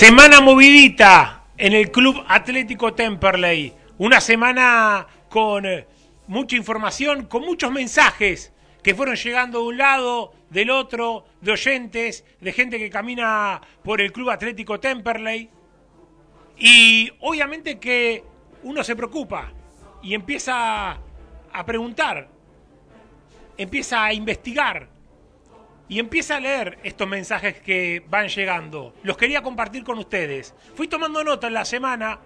Semana movidita en el Club Atlético Temperley. Una semana con eh, mucha información, con muchos mensajes que fueron llegando de un lado, del otro, de oyentes, de gente que camina por el Club Atlético Temperley. Y obviamente que uno se preocupa y empieza a preguntar, empieza a investigar y empieza a leer estos mensajes que van llegando. Los quería compartir con ustedes. Fui tomando nota en la semana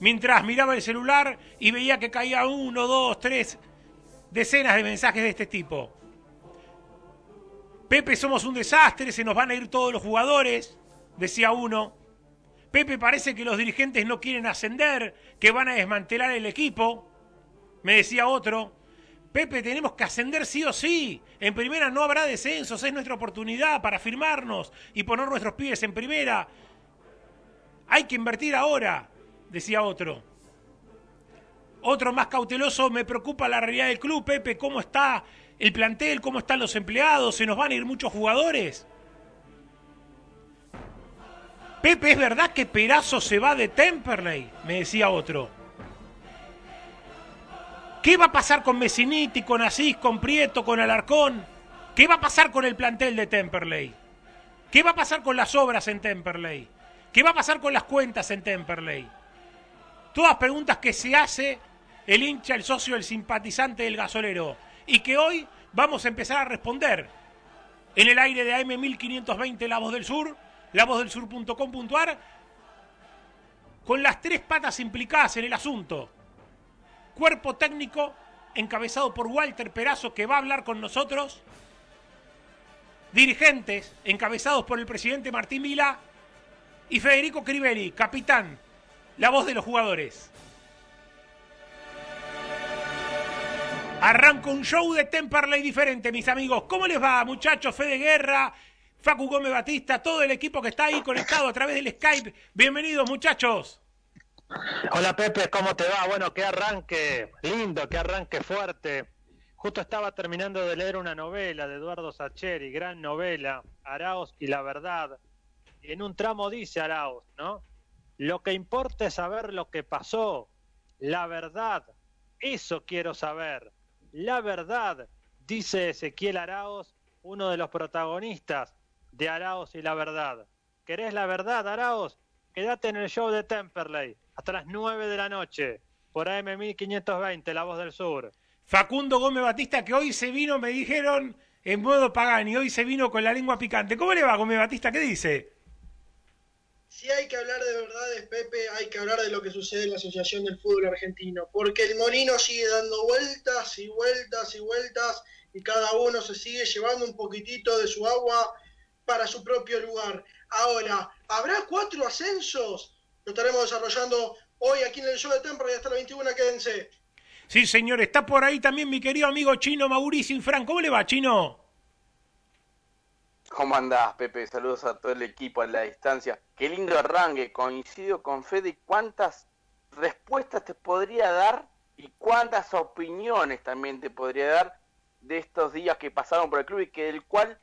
mientras miraba el celular y veía que caía uno, dos, tres decenas de mensajes de este tipo. Pepe, somos un desastre, se nos van a ir todos los jugadores, decía uno. Pepe, parece que los dirigentes no quieren ascender, que van a desmantelar el equipo, me decía otro. Pepe, tenemos que ascender sí o sí. En primera no habrá descensos, es nuestra oportunidad para firmarnos y poner nuestros pies en primera. Hay que invertir ahora, decía otro. Otro más cauteloso, me preocupa la realidad del club, Pepe, cómo está el plantel, cómo están los empleados, se nos van a ir muchos jugadores. Pepe, ¿es verdad que Perazo se va de Temperley? Me decía otro. ¿Qué va a pasar con Messiniti, con Asís, con Prieto, con Alarcón? ¿Qué va a pasar con el plantel de Temperley? ¿Qué va a pasar con las obras en Temperley? ¿Qué va a pasar con las cuentas en Temperley? Todas preguntas que se hace el hincha, el socio, el simpatizante del gasolero. Y que hoy vamos a empezar a responder en el aire de AM1520 La Voz del Sur, lavozdelSur.com.ar, con las tres patas implicadas en el asunto cuerpo técnico encabezado por Walter Perazo que va a hablar con nosotros, dirigentes encabezados por el presidente Martín Vila y Federico Crivelli, capitán, la voz de los jugadores. Arranco un show de Temperley diferente, mis amigos. ¿Cómo les va, muchachos? Fede Guerra, Facu Gómez Batista, todo el equipo que está ahí conectado a través del Skype. Bienvenidos, muchachos. Hola Pepe, ¿cómo te va? Bueno, qué arranque lindo, qué arranque fuerte. Justo estaba terminando de leer una novela de Eduardo Sacheri, gran novela, Araos y la verdad. Y en un tramo dice Araos, ¿no? Lo que importa es saber lo que pasó, la verdad. Eso quiero saber. La verdad, dice Ezequiel Araos, uno de los protagonistas de Araos y la verdad. ¿Querés la verdad, Araos? Quédate en el show de Temperley hasta las 9 de la noche por AM 1520, La Voz del Sur. Facundo Gómez Batista, que hoy se vino, me dijeron, en modo Pagani, hoy se vino con la lengua picante. ¿Cómo le va, Gómez Batista? ¿Qué dice? Si hay que hablar de verdades, Pepe, hay que hablar de lo que sucede en la Asociación del Fútbol Argentino, porque el molino sigue dando vueltas y vueltas y vueltas y cada uno se sigue llevando un poquitito de su agua para su propio lugar. Ahora, ¿habrá cuatro ascensos? Lo estaremos desarrollando hoy aquí en el show de Temple y hasta la 21, quédense. Sí, señor, está por ahí también mi querido amigo chino Mauricio Infran. ¿Cómo le va, chino? ¿Cómo andás, Pepe? Saludos a todo el equipo a la distancia. Qué lindo arranque, coincido con Fede. ¿Cuántas respuestas te podría dar y cuántas opiniones también te podría dar de estos días que pasaron por el club y que del cual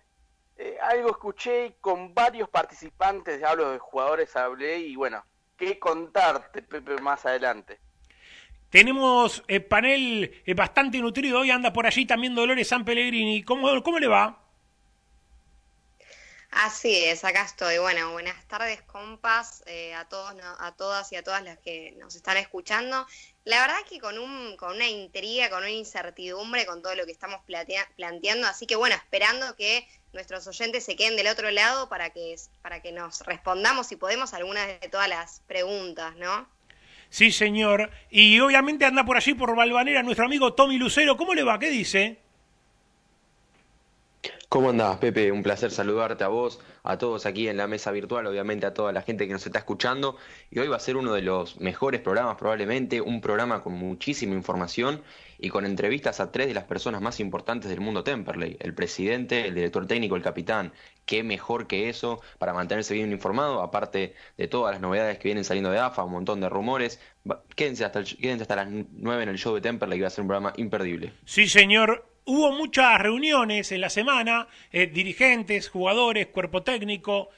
eh, algo escuché con varios participantes, hablo de jugadores, hablé y bueno, qué contarte, Pepe, más adelante. Tenemos el panel eh, bastante nutrido. Hoy anda por allí también Dolores San Pellegrini. ¿Cómo, cómo le va? Así es, acá estoy. Bueno, buenas tardes, compas, eh, a todos, a todas y a todas las que nos están escuchando. La verdad que con un, con una intriga, con una incertidumbre, con todo lo que estamos planteando, así que bueno, esperando que nuestros oyentes se queden del otro lado para que, para que nos respondamos si podemos algunas de todas las preguntas, ¿no? Sí, señor. Y obviamente anda por allí por Valvanera nuestro amigo Tommy Lucero. ¿Cómo le va? ¿Qué dice? ¿Cómo andás, Pepe? Un placer saludarte a vos, a todos aquí en la mesa virtual, obviamente a toda la gente que nos está escuchando. Y hoy va a ser uno de los mejores programas, probablemente, un programa con muchísima información y con entrevistas a tres de las personas más importantes del mundo Temperley, el presidente, el director técnico, el capitán. Qué mejor que eso para mantenerse bien informado, aparte de todas las novedades que vienen saliendo de AFA, un montón de rumores. Quédense hasta, quédense hasta las nueve en el show de Temperley, que va a ser un programa imperdible. Sí, señor hubo muchas reuniones en la semana, eh, dirigentes, jugadores, cuerpo técnico,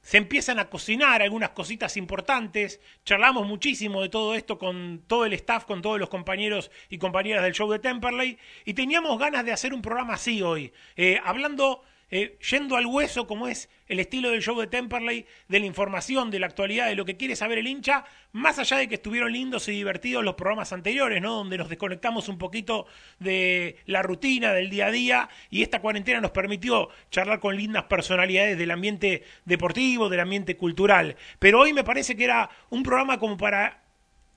se empiezan a cocinar algunas cositas importantes, charlamos muchísimo de todo esto con todo el staff, con todos los compañeros y compañeras del show de Temperley, y teníamos ganas de hacer un programa así hoy, eh, hablando eh, yendo al hueso, como es el estilo del show de Temperley, de la información, de la actualidad, de lo que quiere saber el hincha, más allá de que estuvieron lindos y divertidos los programas anteriores, ¿no? Donde nos desconectamos un poquito de la rutina, del día a día, y esta cuarentena nos permitió charlar con lindas personalidades del ambiente deportivo, del ambiente cultural. Pero hoy me parece que era un programa como para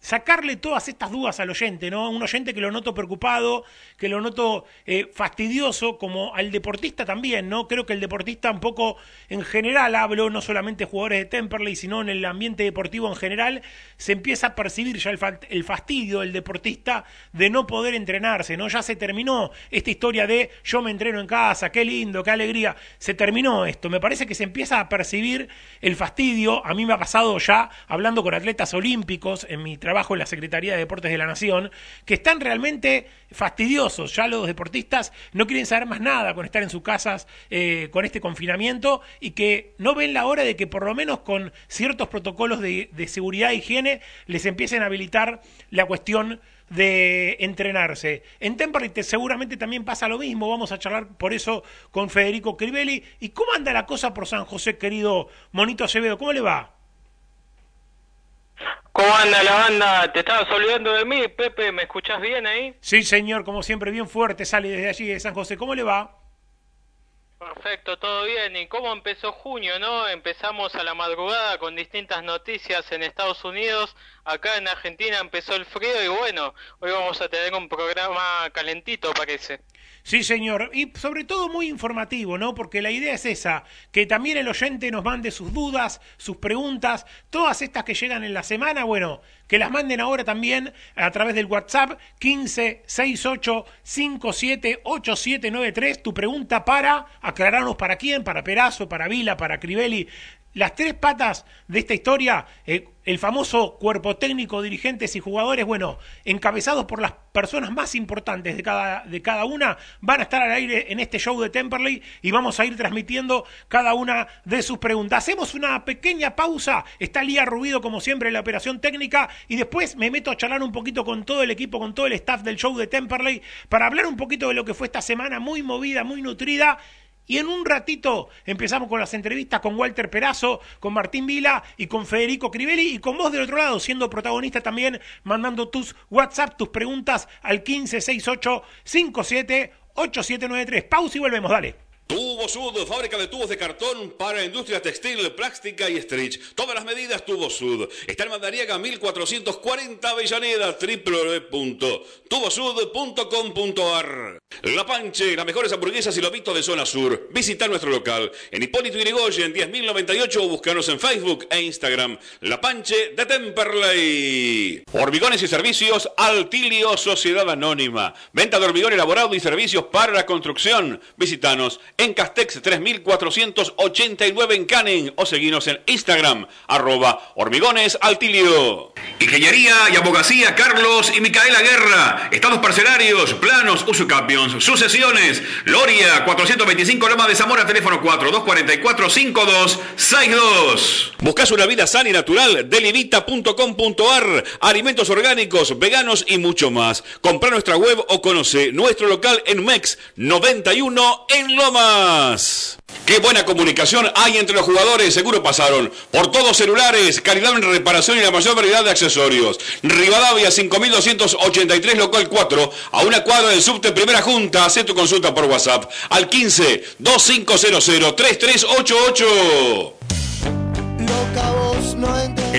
sacarle todas estas dudas al oyente, ¿no? Un oyente que lo noto preocupado, que lo noto eh, fastidioso, como al deportista también, ¿no? Creo que el deportista un poco en general, hablo no solamente jugadores de Temperley, sino en el ambiente deportivo en general, se empieza a percibir ya el, fastidio del deportista de no poder entrenarse, ¿no? Ya se terminó esta historia de yo me entreno en casa, qué lindo, qué alegría, se terminó esto. Me parece que se empieza a percibir el fastidio, a mí me ha pasado ya hablando con atletas olímpicos en mi trabajo, trabajo en la Secretaría de Deportes de la Nación, que están realmente fastidiosos. Ya los deportistas no quieren saber más nada con estar en sus casas eh, con este confinamiento y que no ven la hora de que por lo menos con ciertos protocolos de, seguridad e higiene les empiecen a habilitar la cuestión de entrenarse. En Temperley seguramente también pasa lo mismo, vamos a charlar por eso con Federico Crivelli. ¿Y cómo anda la cosa por San José, querido Monito Acevedo? ¿Cómo le va? ¿Cómo anda la banda? ¿Te estabas olvidando de mí, Pepe? ¿Me escuchás bien ahí? Sí, señor, como siempre, bien fuerte, sale desde allí de San José. ¿Cómo le va? Perfecto, todo bien. ¿Y cómo empezó junio, no? Empezamos a la madrugada con distintas noticias en Estados Unidos. Acá en Argentina empezó el frío y bueno, hoy vamos a tener un programa calentito, parece. Sí, señor. Y sobre todo muy informativo, ¿no? Porque la idea es esa, que también el oyente nos mande sus dudas, sus preguntas, todas estas que llegan en la semana, bueno, que las manden ahora también a través del WhatsApp 15 68 57 8793. Tu pregunta para aclararnos para quién, para Perazo, para Vila, para Crivelli, las tres patas de esta historia, eh, el famoso cuerpo técnico, dirigentes y jugadores, bueno, encabezados por las personas más importantes de cada, de cada una, van a estar al aire en este show de Temperley y vamos a ir transmitiendo cada una de sus preguntas. Hacemos una pequeña pausa, está Lía Rubido como siempre en la operación técnica y después me meto a charlar un poquito con todo el equipo, con todo el staff del show de Temperley para hablar un poquito de lo que fue esta semana muy movida, muy nutrida Y en un ratito empezamos con las entrevistas con Walter Perazo, con Martín Vila y con Federico Crivelli y con vos del otro lado, siendo protagonista también, mandando tus WhatsApp, tus preguntas al 1568 57 8793. Pausa y volvemos, dale. Tubo Sud, fábrica de tubos de cartón para industria textil, plástica y stretch. Todas las medidas Tubo Sud. Está en Mandariaga 1440 Avellaneda, www.tubosud.com.ar. La Panche, las mejores hamburguesas y lobitos de zona sur. Visita nuestro local en Hipólito Yrigoyen 10.098 o búscanos en Facebook e Instagram. La Panche de Temperley. Hormigones y servicios Altilio Sociedad Anónima. Venta de hormigón elaborado y servicios para la construcción. Visitanos en Castex 3489 en Canning o seguinos en Instagram, arroba hormigones altilio. Ingeniería y abogacía Carlos y Micaela Guerra. Estados parcelarios, planos, usucapions, sucesiones. Loria 425 Loma de Zamora, teléfono 4244-5262. ¿Buscas una vida sana y natural? Delivita.com.ar. Alimentos orgánicos, veganos y mucho más. Compra nuestra web o conoce nuestro local en MEX 91 en Loma. Qué buena comunicación hay entre los jugadores. Seguro pasaron por todos celulares, calidad en reparación y la mayor variedad de accesorios. Rivadavia 5283 local 4, a una cuadra del subte Primera Junta. Haz tu consulta por WhatsApp al 15 2500 3388.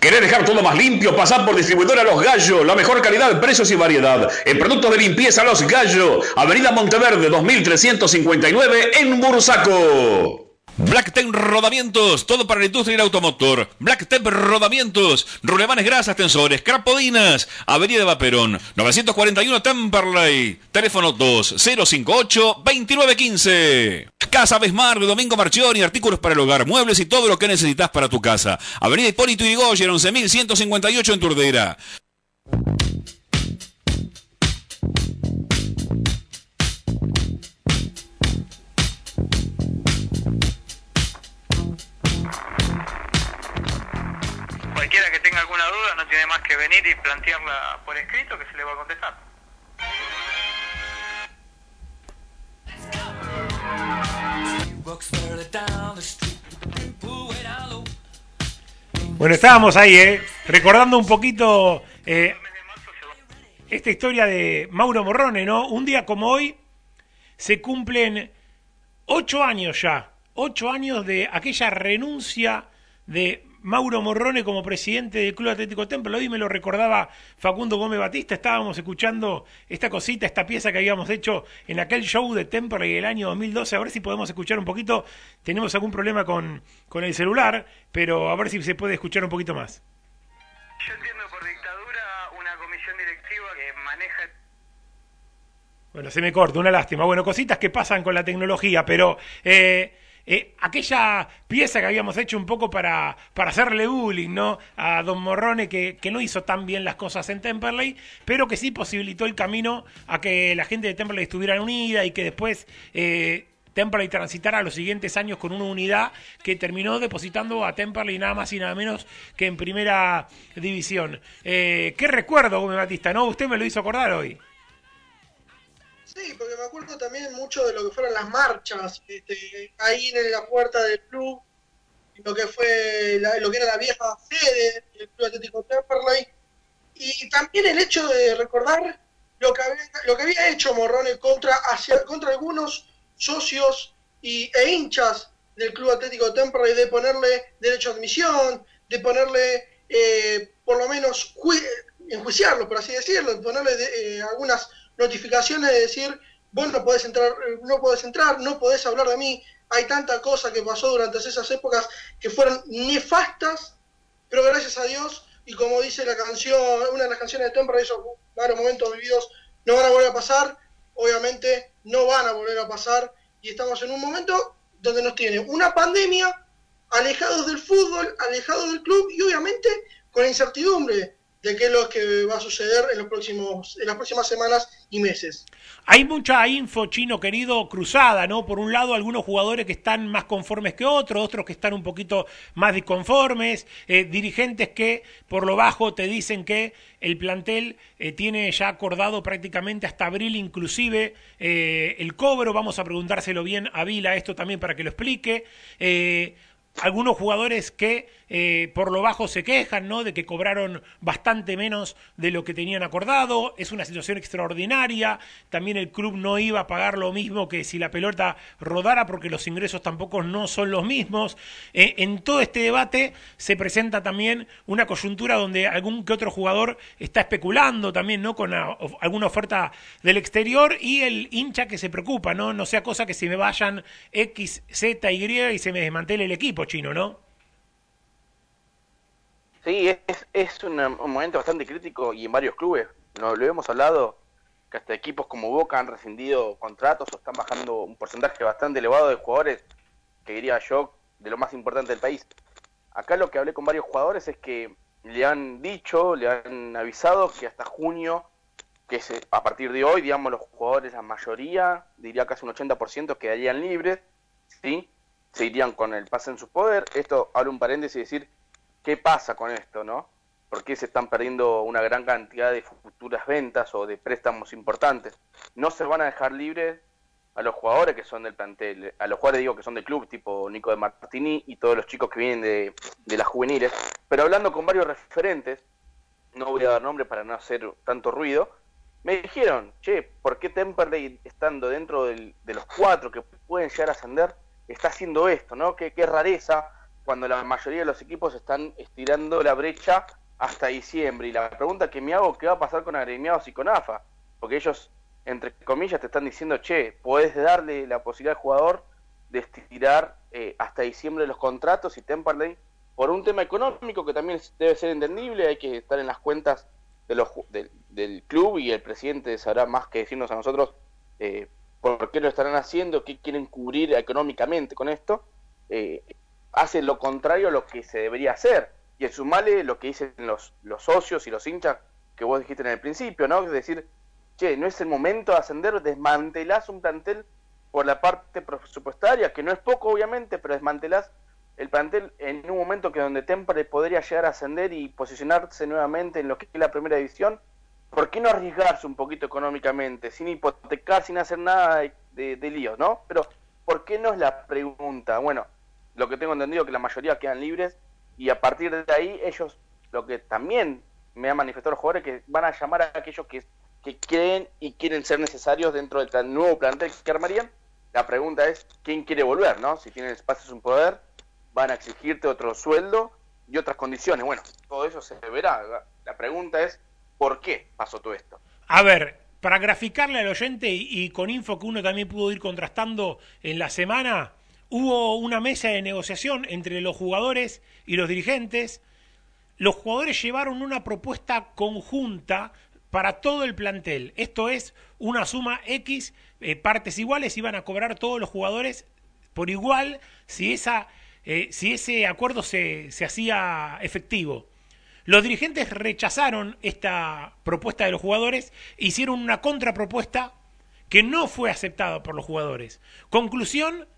¿Querés dejar todo más limpio? Pasar por distribuidora Los Gallos. La mejor calidad, precios y variedad. En productos de limpieza Los Gallos. Avenida Monteverde 2359 en Bursaco. Blacktep Rodamientos, todo para la industria y el automotor. Blacktep Rodamientos, rulemanes grasas, tensores, crapodinas. Avenida Vaperón, 941 Temperley. Teléfono 2058-2915. Casa Besmar de Domingo Marchioni, artículos para el hogar, muebles y todo lo que necesitas para tu casa. Avenida Hipólito Yrigoyen, 11158 en Turdera. Que tenga alguna duda no tiene más que venir y plantearla por escrito que se le va a contestar. Bueno, estábamos ahí, ¿eh? Recordando un poquito eh, esta historia de Mauro Morrone, ¿no? Un día como hoy se cumplen ocho años ya, ocho años de aquella renuncia de Mauro Morrone como presidente del Club Atlético Templo. Hoy me lo recordaba Facundo Gómez Batista. Estábamos escuchando esta cosita, esta pieza que habíamos hecho en aquel show de Temple el año 2012. A ver si podemos escuchar un poquito. Tenemos algún problema con, con el celular, pero a ver si se puede escuchar un poquito más. Yo entiendo por dictadura una comisión directiva que maneja Bueno, se me corta, una lástima. Bueno, cositas que pasan con la tecnología, pero eh, eh, aquella pieza que habíamos hecho un poco para, para hacerle bullying, ¿no? A Don Morrone, que, que no hizo tan bien las cosas en Temperley, pero que sí posibilitó el camino a que la gente de Temperley estuviera unida y que después... Eh, Temperley transitara los siguientes años con una unidad que terminó depositando a Temperley nada más y nada menos que en primera división. Eh, ¿Qué recuerdo, Gómez Batista? ¿No? Usted me lo hizo acordar hoy. Sí, porque me acuerdo también mucho de lo que fueron las marchas, este, ahí en la puerta del club, lo que fue la- lo que era la vieja sede del Club Atlético Temperley, y también el hecho de recordar lo que había, lo que había hecho Morrone contra, hacia, contra algunos socios y, e hinchas del Club Atlético Temperley de ponerle derecho a admisión, de ponerle eh, por lo menos jui- enjuiciarlo, por así decirlo, de ponerle de- eh, algunas notificaciones de decir, vos no podés entrar, eh, no podés entrar, no podés hablar de mí. Hay tanta cosa que pasó durante esas épocas que fueron nefastas, pero gracias a Dios y como dice la canción, una de las canciones de Temperley, esos varios momentos vividos no van a volver a pasar, obviamente no van a volver a pasar y estamos en un momento donde nos tiene una pandemia, alejados del fútbol, alejados del club y obviamente con incertidumbre de qué es lo que va a suceder en, los próximos, en las próximas semanas y meses. Hay mucha info, chino querido, cruzada, ¿no? Por un lado, algunos jugadores que están más conformes que otros, otros que están un poquito más disconformes, eh, dirigentes que por lo bajo te dicen que el plantel eh, tiene ya acordado prácticamente hasta abril inclusive eh, el cobro. Vamos a preguntárselo bien a Vila esto también para que lo explique algunos jugadores que eh, por lo bajo se quejan, ¿no? De que cobraron bastante menos de lo que tenían acordado. Es una situación extraordinaria. También el club no iba a pagar lo mismo que si la pelota rodara, porque los ingresos tampoco no son los mismos. Eh, en todo este debate se presenta también una coyuntura donde algún que otro jugador está especulando también, ¿no? Con alguna oferta del exterior y el hincha que se preocupa, ¿no? No sea cosa que se me vayan X, Z, Y y se me desmantele el equipo chino, ¿no? Sí, es, es un, momento bastante crítico y en varios clubes, no, lo hemos hablado, que hasta equipos como Boca han rescindido contratos o están bajando un porcentaje bastante elevado de jugadores, que diría yo, de lo más importante del país. Acá lo que hablé con varios jugadores es que le han dicho, le han avisado que hasta junio, que es a partir de hoy, digamos, los jugadores, la mayoría, diría casi un 80%, quedarían libres, ¿sí? se irían con el pase en su poder. Esto, abre un paréntesis y decir, ¿qué pasa con esto, no? ¿Por qué se están perdiendo una gran cantidad de futuras ventas o de préstamos importantes? No se van a dejar libres a los jugadores que son del plantel, a los jugadores digo que son del club, tipo Nico de Martini y todos los chicos que vienen de, las juveniles, pero hablando con varios referentes, no voy a dar nombre para no hacer tanto ruido, me dijeron, che, ¿por qué Temperley estando dentro de los cuatro que pueden llegar a ascender, está haciendo esto, ¿no? Qué, qué rareza cuando la mayoría de los equipos están estirando la brecha hasta diciembre. Y la pregunta que me hago, ¿qué va a pasar con agremiados y con AFA? Porque ellos, entre comillas, te están diciendo, che, podés darle la posibilidad al jugador de estirar eh, hasta diciembre los contratos y Temperley, por un tema económico que también debe ser entendible, hay que estar en las cuentas del club y el presidente sabrá más que decirnos a nosotros eh, por qué lo estarán haciendo, qué quieren cubrir económicamente con esto, eh, hace lo contrario a lo que se debería hacer. Y en sumale lo que dicen los, los socios y los hinchas que vos dijiste en el principio, ¿no? Es decir, che, no es el momento de ascender, desmantelás un plantel por la parte presupuestaria, que no es poco obviamente, pero desmantelás el plantel en un momento que donde Tempore podría llegar a ascender y posicionarse nuevamente en lo que es la primera división, ¿por qué no arriesgarse un poquito económicamente, sin hipotecar, sin hacer nada de, de, lío, ¿no? Pero, ¿por qué no es la pregunta? Bueno, lo que tengo entendido es que la mayoría quedan libres y a partir de ahí ellos, lo que también me han manifestado los jugadores, que van a llamar a aquellos que, que creen y quieren ser necesarios dentro del nuevo plantel que armarían. La pregunta es, ¿quién quiere volver, no? Si tienen espacio un poder, van a exigirte otro sueldo y otras condiciones. Bueno, todo eso se verá. La pregunta es, por qué pasó todo esto. A ver, para graficarle al oyente y, con info que uno también pudo ir contrastando en la semana, hubo una mesa de negociación entre los jugadores y los dirigentes. Los jugadores llevaron una propuesta conjunta para todo el plantel. Esto es una suma X, eh, partes iguales, iban a cobrar todos los jugadores por igual si, esa, eh, si ese acuerdo se, se hacía efectivo. Los dirigentes rechazaron esta propuesta de los jugadores e hicieron una contrapropuesta que no fue aceptada por los jugadores. Conclusión,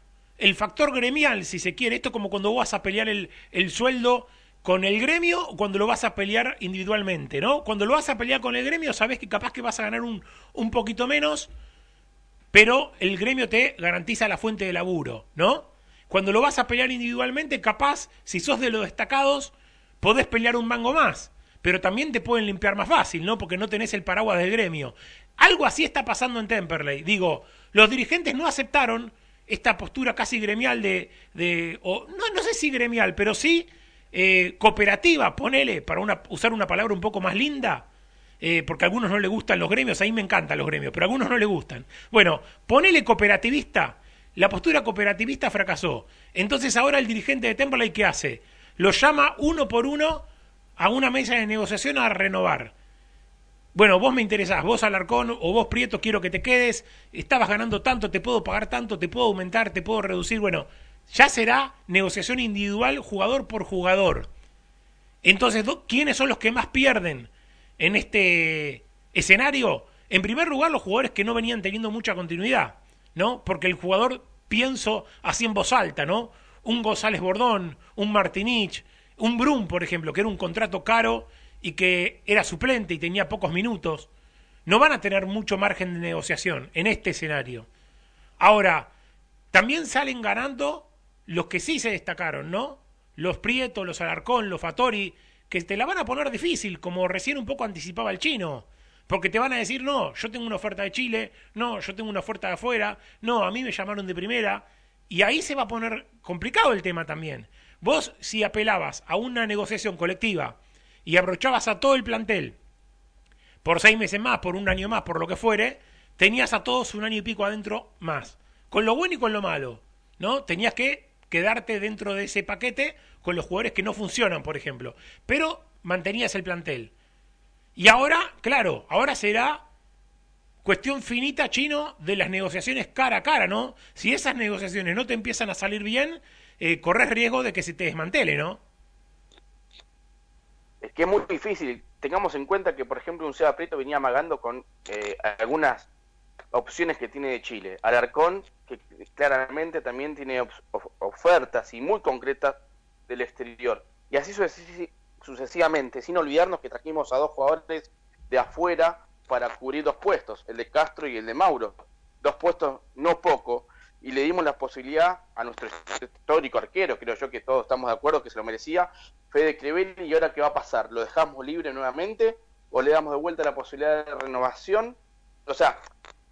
el factor gremial, si se quiere, esto como cuando vas a pelear el, el sueldo con el gremio o cuando lo vas a pelear individualmente, ¿no? Cuando lo vas a pelear con el gremio, sabes que capaz que vas a ganar un, un poquito menos, pero el gremio te garantiza la fuente de laburo, ¿no? Cuando lo vas a pelear individualmente, capaz, si sos de los destacados, podés pelear un mango más, pero también te pueden limpiar más fácil, ¿no? Porque no tenés el paraguas del gremio. Algo así está pasando en Temperley. Digo, los dirigentes no aceptaron esta postura casi gremial de, de o, no, no sé si gremial, pero sí eh, cooperativa, ponele, para una, usar una palabra un poco más linda, eh, porque a algunos no le gustan los gremios, a mí me encantan los gremios, pero a algunos no le gustan. Bueno, ponele cooperativista, la postura cooperativista fracasó. Entonces ahora el dirigente de Temperley, ¿qué hace? lo llama uno por uno a una mesa de negociación a renovar. Bueno, vos me interesás, vos Alarcón o vos Prieto, quiero que te quedes, estabas ganando tanto, te puedo pagar tanto, te puedo aumentar, te puedo reducir. Bueno, ya será negociación individual jugador por jugador. Entonces, ¿quiénes son los que más pierden en este escenario? En primer lugar, los jugadores que no venían teniendo mucha continuidad, ¿no? Porque el jugador, pienso así en voz alta, ¿no? Un González Bordón, un Martinich, un Brum, por ejemplo, que era un contrato caro y que era suplente y tenía pocos minutos, no van a tener mucho margen de negociación en este escenario. Ahora, también salen ganando los que sí se destacaron, ¿no? Los Prieto, los Alarcón, los Fatori, que te la van a poner difícil, como recién un poco anticipaba el chino. Porque te van a decir, no, yo tengo una oferta de Chile, no, yo tengo una oferta de afuera, no, a mí me llamaron de primera. Y ahí se va a poner complicado el tema también. Vos, si apelabas a una negociación colectiva y abrochabas a todo el plantel por seis meses más, por un año más, por lo que fuere, tenías a todos un año y pico adentro más. Con lo bueno y con lo malo, ¿no? Tenías que quedarte dentro de ese paquete con los jugadores que no funcionan, por ejemplo. Pero mantenías el plantel. Y ahora, claro, ahora será cuestión finita, chino, de las negociaciones cara a cara, ¿no? Si esas negociaciones no te empiezan a salir bien, eh, corres riesgo de que se te desmantele, ¿no? Que es muy difícil. Tengamos en cuenta que, por ejemplo, un Seba Prieto venía amagando con eh, algunas opciones que tiene de Chile. Alarcón, que claramente también tiene ofertas y muy concretas del exterior. Y así sucesivamente, sin olvidarnos que trajimos a dos jugadores de afuera para cubrir dos puestos, el de Castro y el de Mauro. Dos puestos no poco, y le dimos la posibilidad a nuestro histórico arquero, creo yo que todos estamos de acuerdo que se lo merecía, Fede Crevelli, y ahora qué va a pasar, ¿lo dejamos libre nuevamente o le damos de vuelta la posibilidad de renovación? O sea,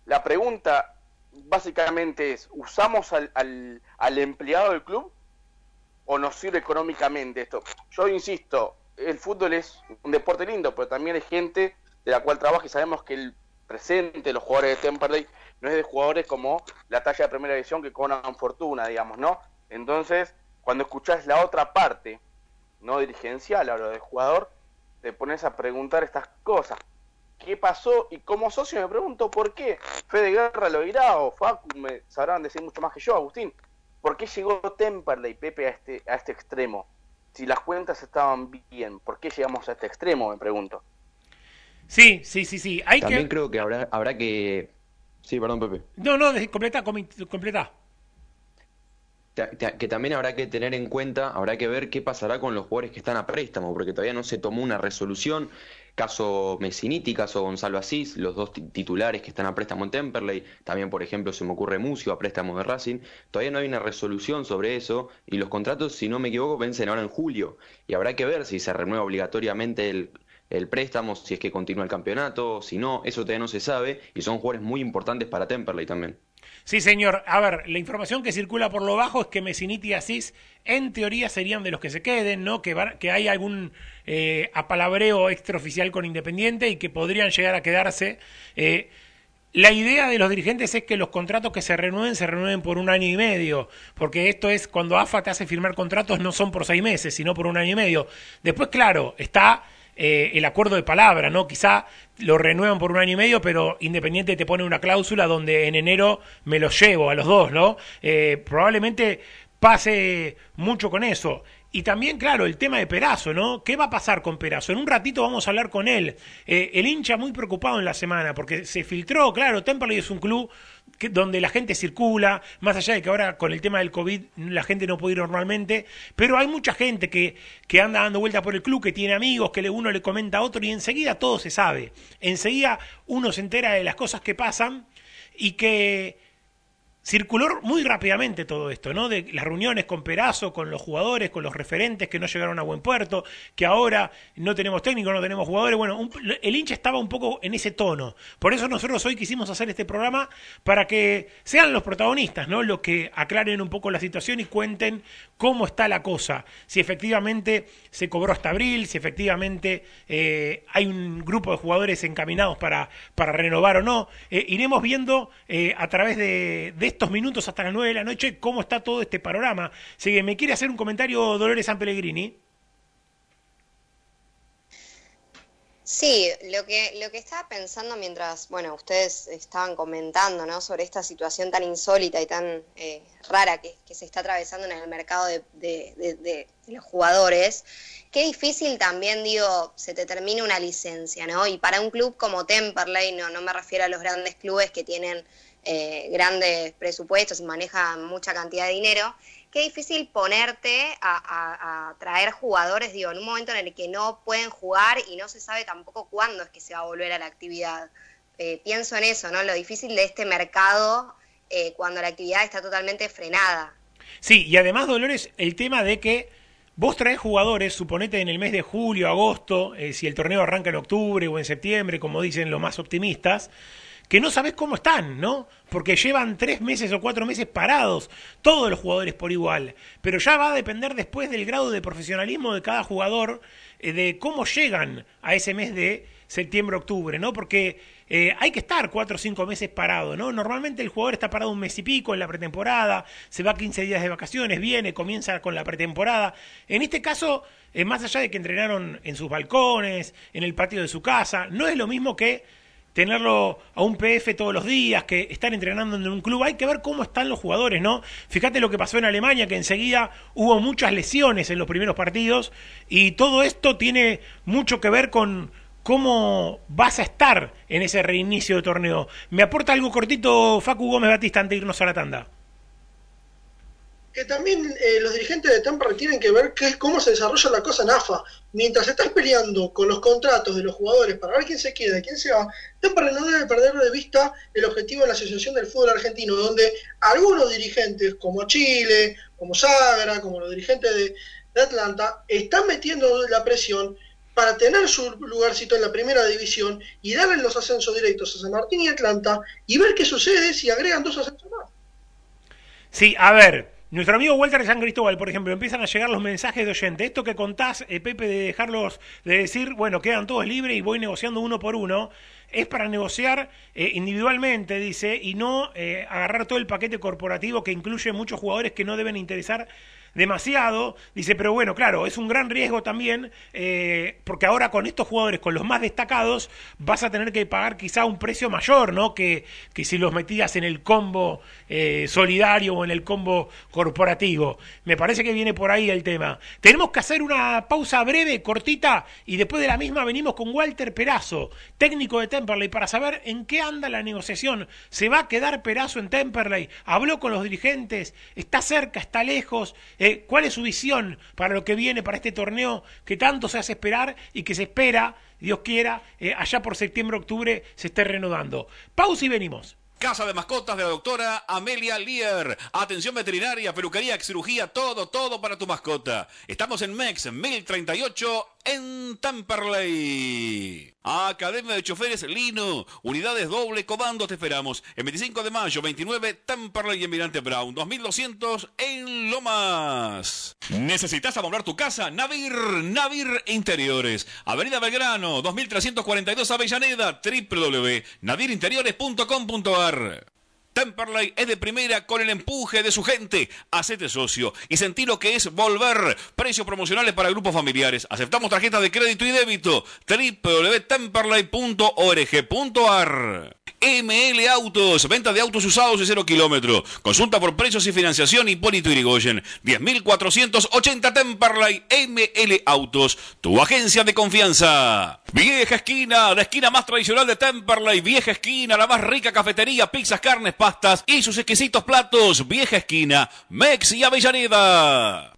la pregunta básicamente es, ¿usamos al, al, al empleado del club o nos sirve económicamente esto? Yo insisto, el fútbol es un deporte lindo, pero también hay gente de la cual trabaja y sabemos que el presente, los jugadores de Temperley, no es de jugadores como la talla de primera división que cobran fortuna, digamos, ¿no? Entonces, cuando escuchás la otra parte, no dirigencial, hablo de jugador, te pones a preguntar estas cosas. ¿Qué pasó? Y como socio me pregunto por qué. Fede Guerra lo dirá o Facu me sabrán decir mucho más que yo, Agustín. ¿Por qué llegó Temperley, Pepe, a este, a este extremo? Si las cuentas estaban bien, ¿por qué llegamos a este extremo? Me pregunto. Sí, sí, sí, sí. Hay También creo que habrá, habrá que Sí, perdón, Pepe. No, no, completa, completa. Que también habrá que tener en cuenta, habrá que ver qué pasará con los jugadores que están a préstamo, porque todavía no se tomó una resolución. Caso Messiniti, caso Gonzalo Asís, los dos titulares que están a préstamo en Temperley. También, por ejemplo, se me ocurre Mucio a préstamo de Racing. Todavía no hay una resolución sobre eso y los contratos, si no me equivoco, vencen ahora en julio. Y habrá que ver si se renueva obligatoriamente el, el préstamo, si es que continúa el campeonato, si no, eso todavía no se sabe y son jugadores muy importantes para Temperley también. Sí, señor. A ver, la información que circula por lo bajo es que Messiniti y Asís en teoría serían de los que se queden, ¿no? Que, que hay algún eh, apalabreo extraoficial con Independiente y que podrían llegar a quedarse. Eh, la idea de los dirigentes es que los contratos que se renueven se renueven por un año y medio, porque esto es cuando AFA te hace firmar contratos no son por seis meses, sino por un año y medio. Después, claro, está eh, el acuerdo de palabra, ¿no? Quizá lo renuevan por un año y medio, pero Independiente te pone una cláusula donde en enero me los llevo a los dos, ¿no? Eh, probablemente pase mucho con eso. Y también, claro, el tema de Perazo, ¿no? ¿Qué va a pasar con Perazo? En un ratito vamos a hablar con él. Eh, el hincha muy preocupado en la semana, porque se filtró, claro, Temperley es un club donde la gente circula, más allá de que ahora con el tema del COVID la gente no puede ir normalmente, pero hay mucha gente que, que anda dando vuelta por el club, que tiene amigos, que uno le comenta a otro y enseguida todo se sabe. Enseguida uno se entera de las cosas que pasan y que circuló muy rápidamente todo esto, ¿no? De las reuniones con Perazo, con los jugadores, con los referentes que no llegaron a buen puerto, que ahora no tenemos técnico, no tenemos jugadores. Bueno, el hincha estaba un poco en ese tono. Por eso nosotros hoy quisimos hacer este programa para que sean los protagonistas, ¿no? Los que aclaren un poco la situación y cuenten cómo está la cosa. Si efectivamente se cobró hasta abril, si efectivamente eh, hay un grupo de jugadores encaminados para, para renovar o no. Eh, iremos viendo eh, a través de, de estos minutos hasta las 9 de la noche cómo está todo este panorama. Si me quiere hacer un comentario Dolores San Pellegrini. Sí, lo que, lo que estaba pensando mientras, bueno, ustedes estaban comentando, ¿no? Sobre esta situación tan insólita y tan eh, rara que, que se está atravesando en el mercado de, de- de- los jugadores, qué difícil también, digo, se te termine una licencia, ¿no? Y para un club como Temperley, no, no me refiero a los grandes clubes que tienen eh, grandes presupuestos y manejan mucha cantidad de dinero, qué difícil ponerte a, traer jugadores, digo, en un momento en el que no pueden jugar y no se sabe tampoco cuándo es que se va a volver a la actividad. Eh, pienso en eso, ¿no? Lo difícil de este mercado eh, cuando la actividad está totalmente frenada. Sí, y además, Dolores, el tema de que vos traes jugadores, suponete en el mes de julio, agosto, eh, si el torneo arranca en octubre o en septiembre, como dicen los más optimistas, que no sabés cómo están, ¿no? Porque llevan tres meses o cuatro meses parados, todos los jugadores por igual. Pero ya va a depender después del grado de profesionalismo de cada jugador, eh, de cómo llegan a ese mes de septiembre-octubre, ¿no? Porque eh, hay que estar cuatro o cinco meses parado, ¿no? Normalmente el jugador está parado un mes y pico en la pretemporada, se va 15 días de vacaciones, viene, comienza con la pretemporada. En este caso, eh, más allá de que entrenaron en sus balcones, en el patio de su casa, no es lo mismo que tenerlo a un PF todos los días, que estar entrenando en un club, hay que ver cómo están los jugadores, ¿no? Fíjate lo que pasó en Alemania, que enseguida hubo muchas lesiones en los primeros partidos, y todo esto tiene mucho que ver con cómo vas a estar en ese reinicio de torneo. ¿Me aporta algo cortito Facu Gómez Batista antes de irnos a la tanda? Que también eh, los dirigentes de Temperley tienen que ver qué, cómo se desarrolla la cosa en AFA. Mientras estás peleando con los contratos de los jugadores para ver quién se queda y quién se va, Temperley no debe perder de vista el objetivo de la Asociación del Fútbol Argentino, donde algunos dirigentes, como Chile, como Sagra, como los dirigentes de, de Atlanta, están metiendo la presión para tener su lugarcito en la primera división y darle los ascensos directos a San Martín y Atlanta y ver qué sucede si agregan dos ascensos más. Sí, a ver, nuestro amigo Walter San Cristóbal, por ejemplo, empiezan a llegar los mensajes de oyente. Esto que contás, eh, Pepe, de dejarlos, de decir, bueno, quedan todos libres y voy negociando uno por uno, es para negociar eh, individualmente, dice, y no eh, agarrar todo el paquete corporativo que incluye muchos jugadores que no deben interesar demasiado. Dice, pero bueno, claro, es un gran riesgo también, eh, porque ahora con estos jugadores, con los más destacados, vas a tener que pagar quizá un precio mayor, ¿no? Que, que si los metías en el combo eh, solidario o en el combo corporativo. Me parece que viene por ahí el tema. Tenemos que hacer una pausa breve, cortita, y después de la misma venimos con Walter Perazo, técnico de Temperley, para saber en qué anda la negociación. ¿Se va a quedar Perazo en Temperley? ¿Habló con los dirigentes? ¿Está cerca? ¿Está lejos? Eh, ¿Cuál es su visión para lo que viene, para este torneo que tanto se hace esperar y que se espera, Dios quiera, eh, allá por septiembre-octubre se esté reanudando? Pausa y venimos. Casa de mascotas de la doctora Amelia Lear. Atención veterinaria, peluquería, cirugía, todo, todo para tu mascota. Estamos en MEX 1038 en Tamperley. Academia de Choferes Lino. Unidades doble comando te esperamos. El 25 de mayo, 29, Tamperley y Emirante Brown. 2200 en Lomas. ¿Necesitas amoblar tu casa? Navir, Navir Interiores. Avenida Belgrano, 2342 Avellaneda. www.navirinteriores.com.ar Temperley es de primera con el empuje de su gente. Hacete socio y sentí lo que es volver. Precios promocionales para grupos familiares. Aceptamos tarjetas de crédito y débito. www.temperley.org.ar ML Autos, venta de autos usados y cero kilómetro. Consulta por precios y financiación Hipólito Irigoyen. 10.480 Temperley ML Autos, tu agencia de confianza. Vieja esquina, la esquina más tradicional de Temperley. Vieja esquina, la más rica cafetería, pizzas, carnes, pastas y sus exquisitos platos. Vieja esquina, Mex y Avellaneda.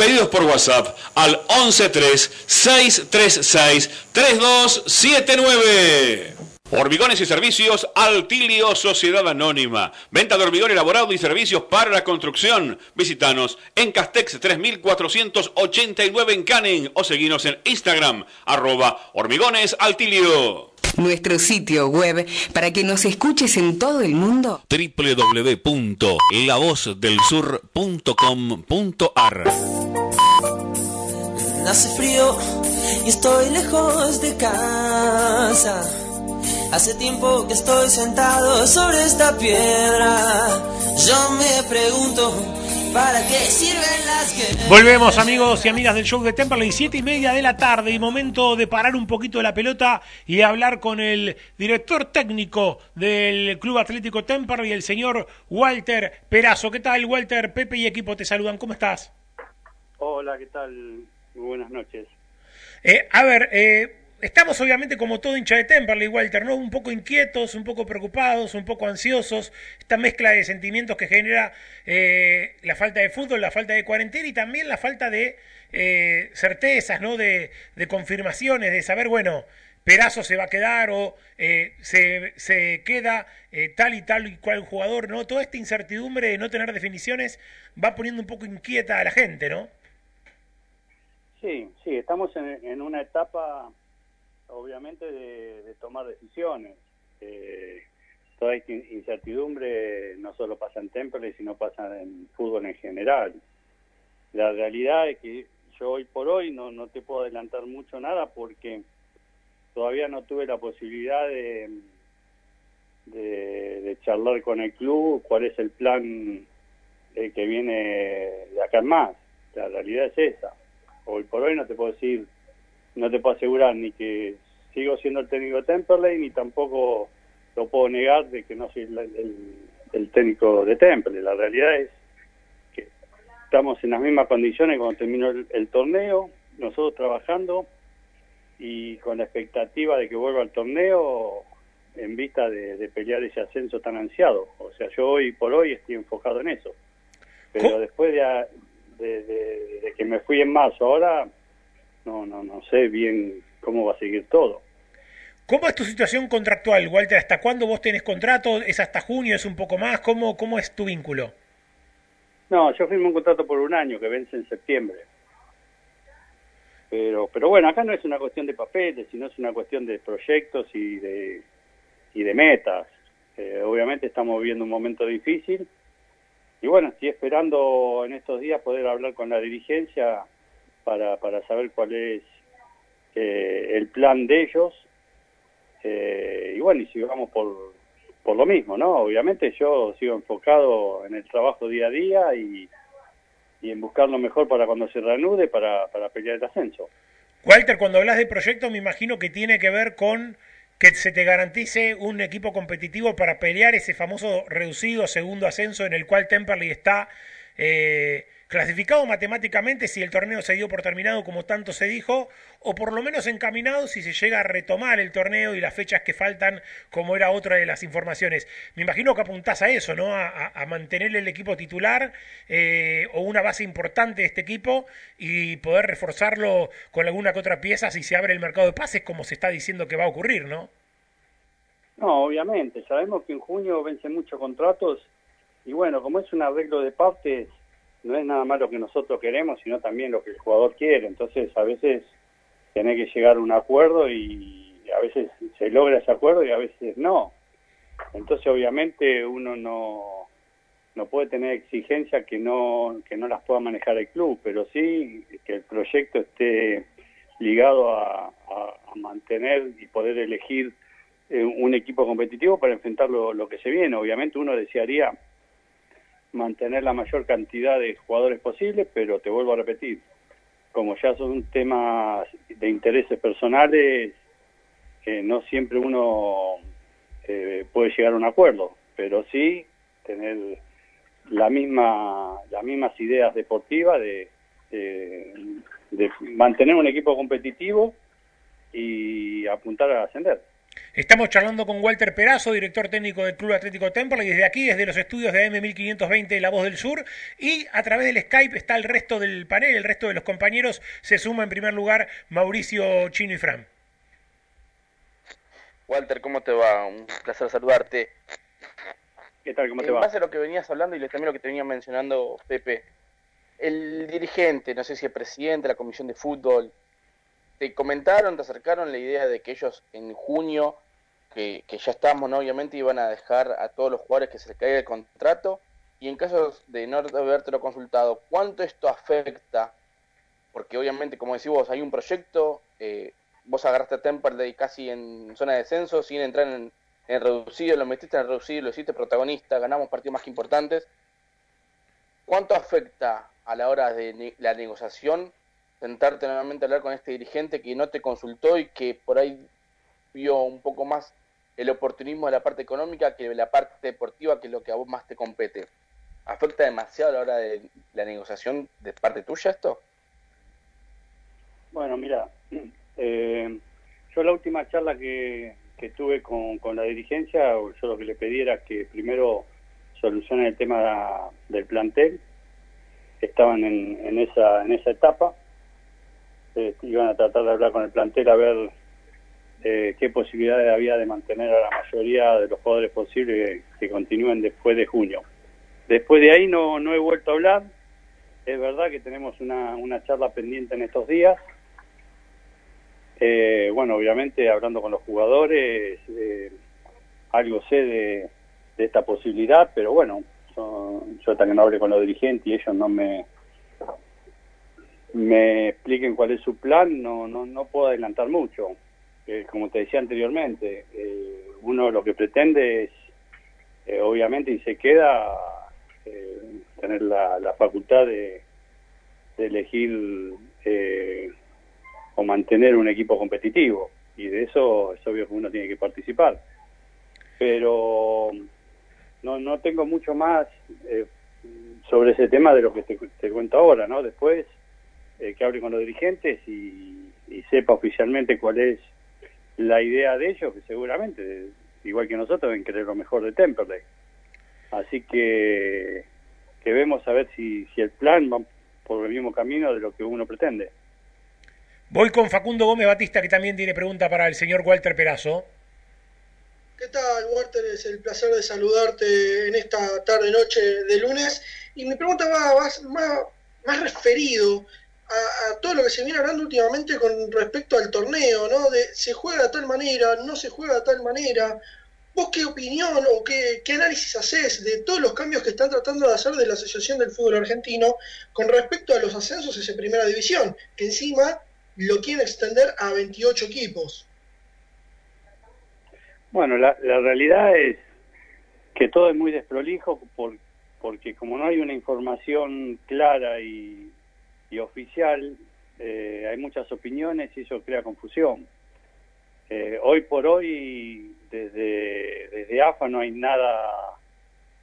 Pedidos por WhatsApp al 113-636-3279. Hormigones y servicios Altilio Sociedad Anónima. Venta de hormigón elaborado y servicios para la construcción. Visítanos en Castex 3489 en Canning o seguinos en Instagram arroba hormigones Altilio. Nuestro sitio web para que nos escuches en todo el mundo. www.lavozdelsur.com.ar Hace frío y estoy lejos de casa. Hace tiempo que estoy sentado sobre esta piedra. Yo me pregunto, ¿para qué sirven las que... Volvemos amigos y amigas del show de Temperley, siete y media de la tarde y momento de parar un poquito la pelota y hablar con el director técnico del Club Atlético Temperley, el señor Walter Perazo. ¿Qué tal Walter? Pepe y equipo te saludan, ¿cómo estás? Hola, ¿qué tal? Muy buenas noches. Eh, a ver, eh, estamos obviamente como todo hincha de Temperley, Walter, ¿no? Un poco inquietos, un poco preocupados, un poco ansiosos, esta mezcla de sentimientos que genera eh, la falta de fútbol, la falta de cuarentena y también la falta de eh, certezas, ¿no? De, confirmaciones, de saber, bueno, Perazo se va a quedar o eh, se, se queda tal y tal y cual jugador, ¿no? Toda esta incertidumbre de no tener definiciones va poniendo un poco inquieta a la gente, ¿no? Sí, sí, estamos en una etapa, obviamente, de, tomar decisiones. Eh, toda esta in- incertidumbre no solo pasa en Temperley, sino pasa en fútbol en general. La realidad es que yo hoy por hoy no, no te puedo adelantar mucho nada porque todavía no tuve la posibilidad de, de, de charlar con el club cuál es el plan eh, que viene de acá en más. La realidad es esa. Hoy por hoy no te puedo decir, no te puedo asegurar ni que sigo siendo el técnico de Temperley, ni tampoco lo puedo negar de que no soy el, el- el técnico de Temperley. La realidad es que estamos en las mismas condiciones cuando terminó el, el torneo, nosotros trabajando y con la expectativa de que vuelva al torneo en vista de, de pelear ese ascenso tan ansiado. O sea, yo hoy por hoy estoy enfocado en eso. Pero después de, de- de que me fui en marzo, ahora no, no, no sé bien cómo va a seguir todo. ¿Cómo es tu situación contractual, Walter? ¿Hasta cuándo vos tenés contrato? ¿Es hasta junio? ¿Es un poco más? ¿Cómo, cómo es tu vínculo? No, yo firmé un contrato por un año que vence en septiembre. Pero, pero bueno, acá no es una cuestión de papeles, sino es una cuestión de proyectos y de, y de metas. Eh, obviamente estamos viviendo un momento difícil y bueno, estoy esperando en estos días poder hablar con la dirigencia para, para saber cuál es eh, el plan de ellos. Eh, y bueno, y si vamos por, por lo mismo, ¿no? Obviamente yo sigo enfocado en el trabajo día a día y, y en buscar lo mejor para cuando se reanude para, para pelear el ascenso. Walter, cuando hablas de proyecto, me imagino que tiene que ver con que se te garantice un equipo competitivo para pelear ese famoso reducido segundo ascenso en el cual Temperley está eh, clasificado matemáticamente si el torneo se dio por terminado como tanto se dijo, o por lo menos encaminado si se llega a retomar el torneo y las fechas que faltan, como era otra de las informaciones. Me imagino que apuntás a eso, ¿no? A, mantener el equipo titular eh, o una base importante de este equipo y poder reforzarlo con alguna que otra pieza si se abre el mercado de pases, como se está diciendo que va a ocurrir, ¿no? No, obviamente, sabemos que en junio vencen muchos contratos y bueno, como es un arreglo de partes, no es nada más lo que nosotros queremos, sino también lo que el jugador quiere. Entonces, a veces tiene que llegar a un acuerdo y a veces se logra ese acuerdo y a veces no. Entonces, obviamente, uno no, no puede tener exigencias que no, que no las pueda manejar el club, pero sí que el proyecto esté ligado a, mantener y poder elegir eh, un equipo competitivo para enfrentar lo, lo que se viene. Obviamente uno desearía mantener la mayor cantidad de jugadores posible, pero te vuelvo a repetir, como ya son temas de intereses personales, que no siempre uno eh, puede llegar a un acuerdo, pero sí tener la misma las mismas ideas deportivas de, de, de mantener un equipo competitivo y apuntar a ascender. Estamos charlando con Walter Perazo, director técnico del Club Atlético Temperley, desde aquí, desde los estudios de AM1520 La Voz del Sur, y a través del Skype está el resto del panel, el resto de los compañeros, se suma en primer lugar Mauricio Chino y Fran. Walter, ¿cómo te va? Un placer saludarte. ¿Qué tal? ¿Cómo te en va? base a lo que venías hablando y también lo que te venía mencionando Pepe, el dirigente, no sé si el presidente de la comisión de fútbol, te comentaron, te acercaron la idea de que ellos en junio que, que ya estamos, ¿no? Obviamente iban a dejar a todos los jugadores que se les caiga el contrato. Y en caso de no habértelo consultado, ¿cuánto esto afecta? Porque obviamente, como decís vos, hay un proyecto, eh, vos agarraste a Temperley casi en zona de descenso, sin entrar en, en reducido, lo metiste en reducido, lo hiciste protagonista, ganamos partidos más importantes. ¿Cuánto afecta a la hora de la negociación sentarte nuevamente a hablar con este dirigente que no te consultó y que por ahí vio un poco más el oportunismo de la parte económica que la parte deportiva, que es lo que a vos más te compete? ¿Afecta demasiado a la hora de la negociación de parte tuya esto? Bueno, mira, eh, yo la última charla que, que tuve con, con la dirigencia, yo lo que le pedí era que primero solucionen el tema del plantel. Estaban en, en esa en esa etapa. Eh, iban a tratar de hablar con el plantel a ver eh, qué posibilidades había de mantener a la mayoría de los jugadores posibles que, continúen después de junio. Después de ahí no, no he vuelto a hablar. Es verdad que tenemos una, una charla pendiente en estos días. Eh, bueno, obviamente hablando con los jugadores, eh, algo sé de, de esta posibilidad, pero bueno, yo, yo hasta no hable con los dirigentes y ellos no me me expliquen cuál es su plan, no no, no puedo adelantar mucho. Eh, como te decía anteriormente, eh, uno lo que pretende es, eh, obviamente, y se queda, eh, tener la, facultad de, de elegir o mantener un equipo competitivo. Y de eso es obvio que uno tiene que participar. Pero no, no tengo mucho más sobre ese tema de lo que te cuento ahora, ¿no? Después eh, que hable con los dirigentes y, y sepa oficialmente cuál es la idea de ellos, que seguramente, igual que nosotros, deben querer lo mejor de Temperley. Así que, que vemos a ver si, si el plan va por el mismo camino de lo que uno pretende. Voy con Facundo Gómez Batista, que también tiene pregunta para el señor Walter Perazo. ¿Qué tal, Walter? Es el placer de saludarte en esta tarde-noche de lunes. Y mi pregunta va más, más, más referido a, a, todo lo que se viene hablando últimamente con respecto al torneo, ¿no? De se juega de tal manera, no se juega de tal manera. ¿Vos qué opinión o qué, qué análisis haces de todos los cambios que están tratando de hacer de la Asociación del Fútbol Argentino con respecto a los ascensos esa primera división? Que encima lo quieren extender a 28 equipos. Bueno, la, la realidad es que todo es muy desprolijo por, porque como no hay una información clara y, y oficial, eh, hay muchas opiniones y eso crea confusión. Eh, hoy por hoy, desde, desde AFA no hay nada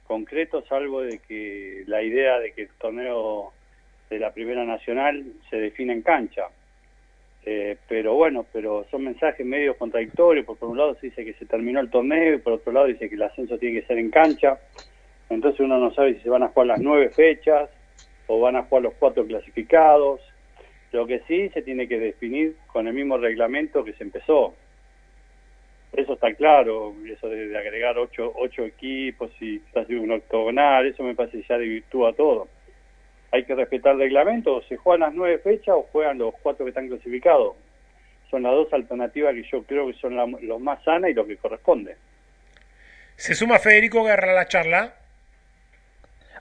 concreto, salvo de que la idea de que el torneo de la Primera Nacional se define en cancha. Eh, pero bueno, pero son mensajes medio contradictorios, porque por un lado se dice que se terminó el torneo y por otro lado dice que el ascenso tiene que ser en cancha, entonces uno no sabe si se van a jugar las nueve fechas o van a jugar los cuatro clasificados, lo que sí se tiene que definir con el mismo reglamento que se empezó. Eso está claro, eso de, de agregar ocho, ocho equipos y hacer un octogonal, eso me parece ya desvirtúa todo hay que respetar el reglamento, o se juegan las nueve fechas o juegan los cuatro que están clasificados. Son las dos alternativas que yo creo que son la, los más sanas y lo que corresponde. Se suma Federico Guerra a la charla.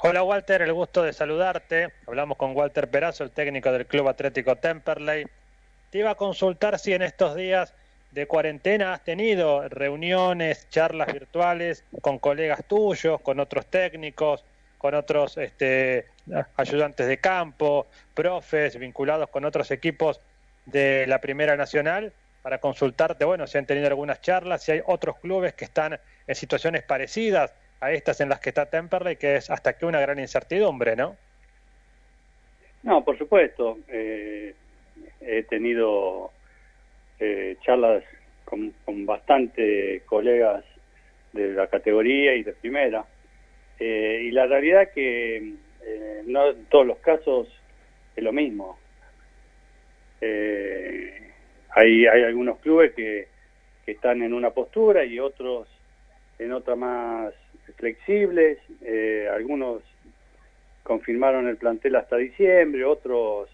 Hola Walter, el gusto de saludarte. Hablamos con Walter Perazo, el técnico del Club Atlético Temperley. Te iba a consultar si en estos días de cuarentena has tenido reuniones, charlas virtuales con colegas tuyos, con otros técnicos, con otros este, ayudantes de campo, profes vinculados con otros equipos de la Primera Nacional para consultarte, bueno, si han tenido algunas charlas, si hay otros clubes que están en situaciones parecidas a estas en las que está Temperley, que es hasta que una gran incertidumbre, ¿no? No, por supuesto. Eh, he tenido eh, charlas con, con bastante colegas de la categoría y de primera. Eh, y la realidad es que eh, no en todos los casos es lo mismo. Eh, hay, hay algunos clubes que, que están en una postura y otros en otra más flexibles. Eh, algunos confirmaron el plantel hasta diciembre, otros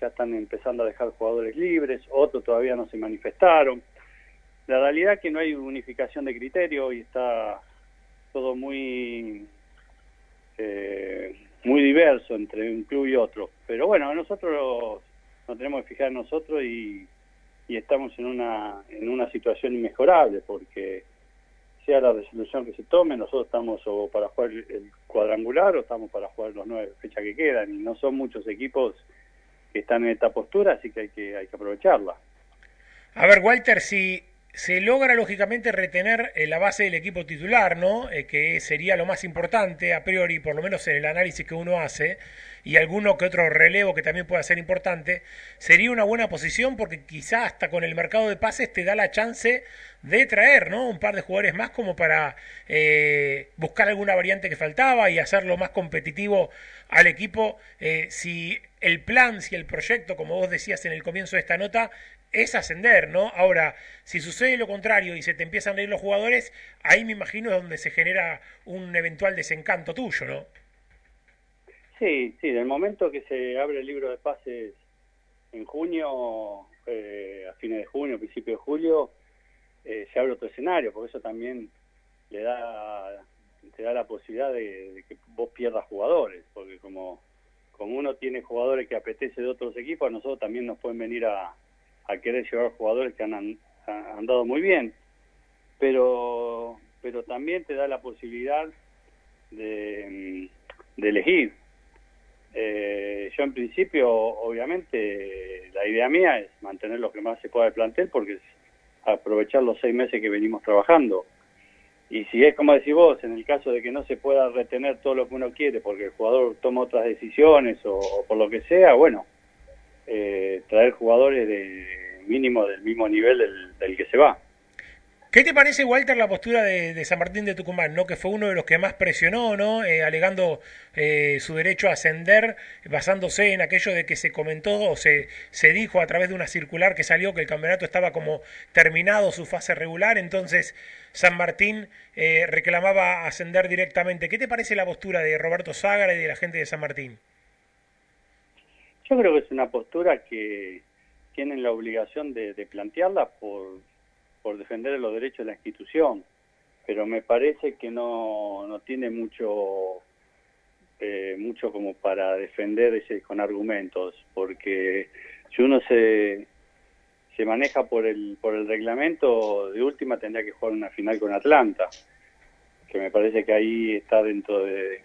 ya están empezando a dejar jugadores libres, otros todavía no se manifestaron. la realidad es que no hay unificación de criterio y está todo muy eh, muy diverso entre un club y otro. Pero bueno, nosotros nos tenemos que fijar en nosotros y, y estamos en una, en una situación inmejorable porque sea la resolución que se tome, nosotros estamos o para jugar el cuadrangular o estamos para jugar los nueve fechas que quedan y no son muchos equipos que están en esta postura, así que hay que, hay que aprovecharla. A ver, Walter, si se logra lógicamente retener eh, la base del equipo titular, ¿no? Eh, que sería lo más importante a priori, por lo menos en el análisis que uno hace, y alguno que otro relevo que también pueda ser importante, sería una buena posición porque quizá hasta con el mercado de pases te da la chance de traer, ¿no? Un par de jugadores más como para eh, buscar alguna variante que faltaba y hacerlo más competitivo al equipo. si el plan, si el proyecto, como vos decías en el comienzo de esta nota, es ascender, ¿no? Ahora, si sucede lo contrario y se te empiezan a ir los jugadores, ahí me imagino es donde se genera un eventual desencanto tuyo, ¿no? Sí, sí, del momento que se abre el libro de pases en junio, eh, a fines de junio, principio de julio, eh, se abre otro escenario, porque eso también le da te da la posibilidad de, de que vos pierdas jugadores, porque como, como uno tiene jugadores que apetece de otros equipos, a nosotros también nos pueden venir a, a querer llevar jugadores que han andado muy bien, pero pero también te da la posibilidad de, mm, de elegir. Eh, yo en principio, obviamente, la idea mía es mantener lo que más se pueda del plantel porque es aprovechar los seis meses que venimos trabajando. Y si es como decís vos, en el caso de que no se pueda retener todo lo que uno quiere porque el jugador toma otras decisiones o por lo que sea, bueno, eh, traer jugadores de mínimo del mismo nivel del, que se va. ¿Qué te parece, Walter, la postura de, San Martín de Tucumán, ¿no? que fue uno de los que más presionó, ¿no? Eh, alegando eh, su derecho a ascender, basándose en aquello de que se comentó o se, se dijo a través de una circular que salió que el campeonato estaba como terminado su fase regular, entonces San Martín reclamaba ascender directamente. ¿Qué te parece la postura de Roberto Ságara y de la gente de San Martín? Yo creo que es una postura que tienen la obligación de, plantearla por, por defender los derechos de la institución, pero me parece que no, no tiene mucho eh, mucho como para defender ese con argumentos, porque si uno se se maneja por el por el reglamento, de última tendría que jugar una final con Atlanta, que me parece que ahí está dentro de,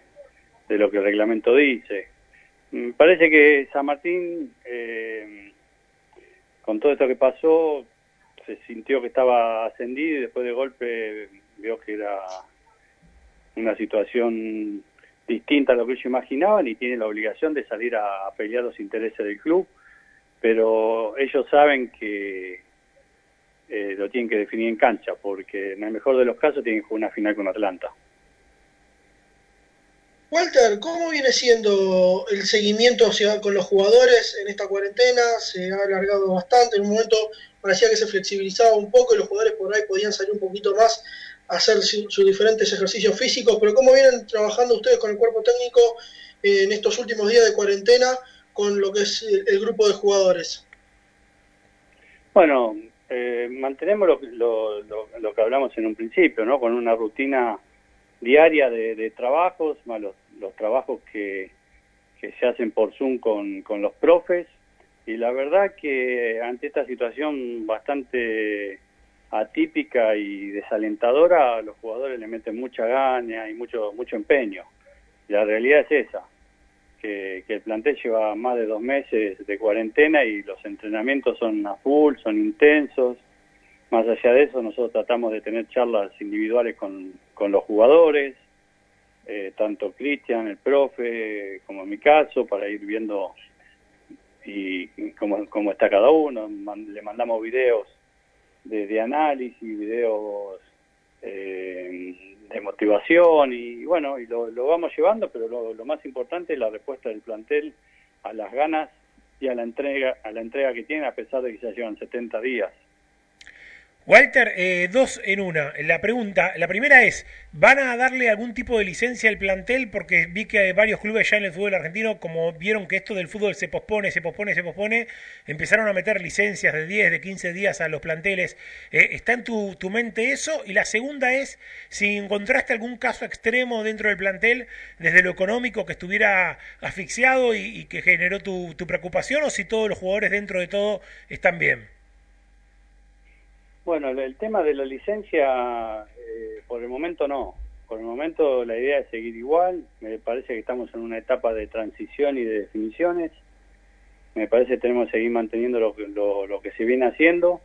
de lo que el reglamento dice. Mm, parece que San Martín, eh, con todo esto que pasó, se sintió que estaba ascendido y después de golpe vio que era una situación distinta a lo que ellos imaginaban y tiene la obligación de salir a, pelear los intereses del club, pero ellos saben que eh, lo tienen que definir en cancha, porque en el mejor de los casos tienen que jugar una final con Atlanta. Walter, ¿cómo viene siendo el seguimiento con los jugadores en esta cuarentena? Se ha alargado bastante, en un momento parecía que se flexibilizaba un poco y los jugadores por ahí podían salir un poquito más a hacer sus diferentes ejercicios físicos, pero ¿cómo vienen trabajando ustedes con el cuerpo técnico en estos últimos días de cuarentena con lo que es el, grupo de jugadores? Bueno, eh, mantenemos lo, lo, que hablamos en un principio, ¿no? Con una rutina diaria de, de trabajos, más los los trabajos que, que se hacen por Zoom con, con los profes y la verdad que ante esta situación bastante atípica y desalentadora, los jugadores le meten mucha gana y mucho mucho empeño. La realidad es esa, que, el plantel lleva más de dos meses de cuarentena y los entrenamientos son a full, son intensos. Más allá de eso, nosotros tratamos de tener charlas individuales con, con los jugadores, eh, tanto Cristian, el profe, como en mi caso, para ir viendo y cómo, cómo está cada uno. le mandamos videos de, análisis, videos eh, de motivación y bueno, y lo, vamos llevando, pero lo, lo, más importante es la respuesta del plantel a las ganas y a la entrega a la entrega que tiene a pesar de que ya llevan 70 días. Walter, eh, dos en una. La pregunta, la primera es, ¿van a darle algún tipo de licencia al plantel? Porque vi que hay varios clubes ya en el fútbol argentino, como vieron que esto del fútbol se pospone, se pospone, se pospone, empezaron a meter licencias de 10, de 15 días a los planteles. Eh, ¿Está en tu, mente eso? Y la segunda es, si encontraste algún caso extremo dentro del plantel, desde lo económico, que estuviera asfixiado y, y que generó tu, tu preocupación, o si todos los jugadores dentro de todo están bien. Bueno, el- tema de la licencia, eh, por el momento no. Por el momento la idea es seguir igual. Me parece que estamos en una etapa de transición y de definiciones. Me parece que tenemos que seguir manteniendo lo, que- lo, lo que se viene haciendo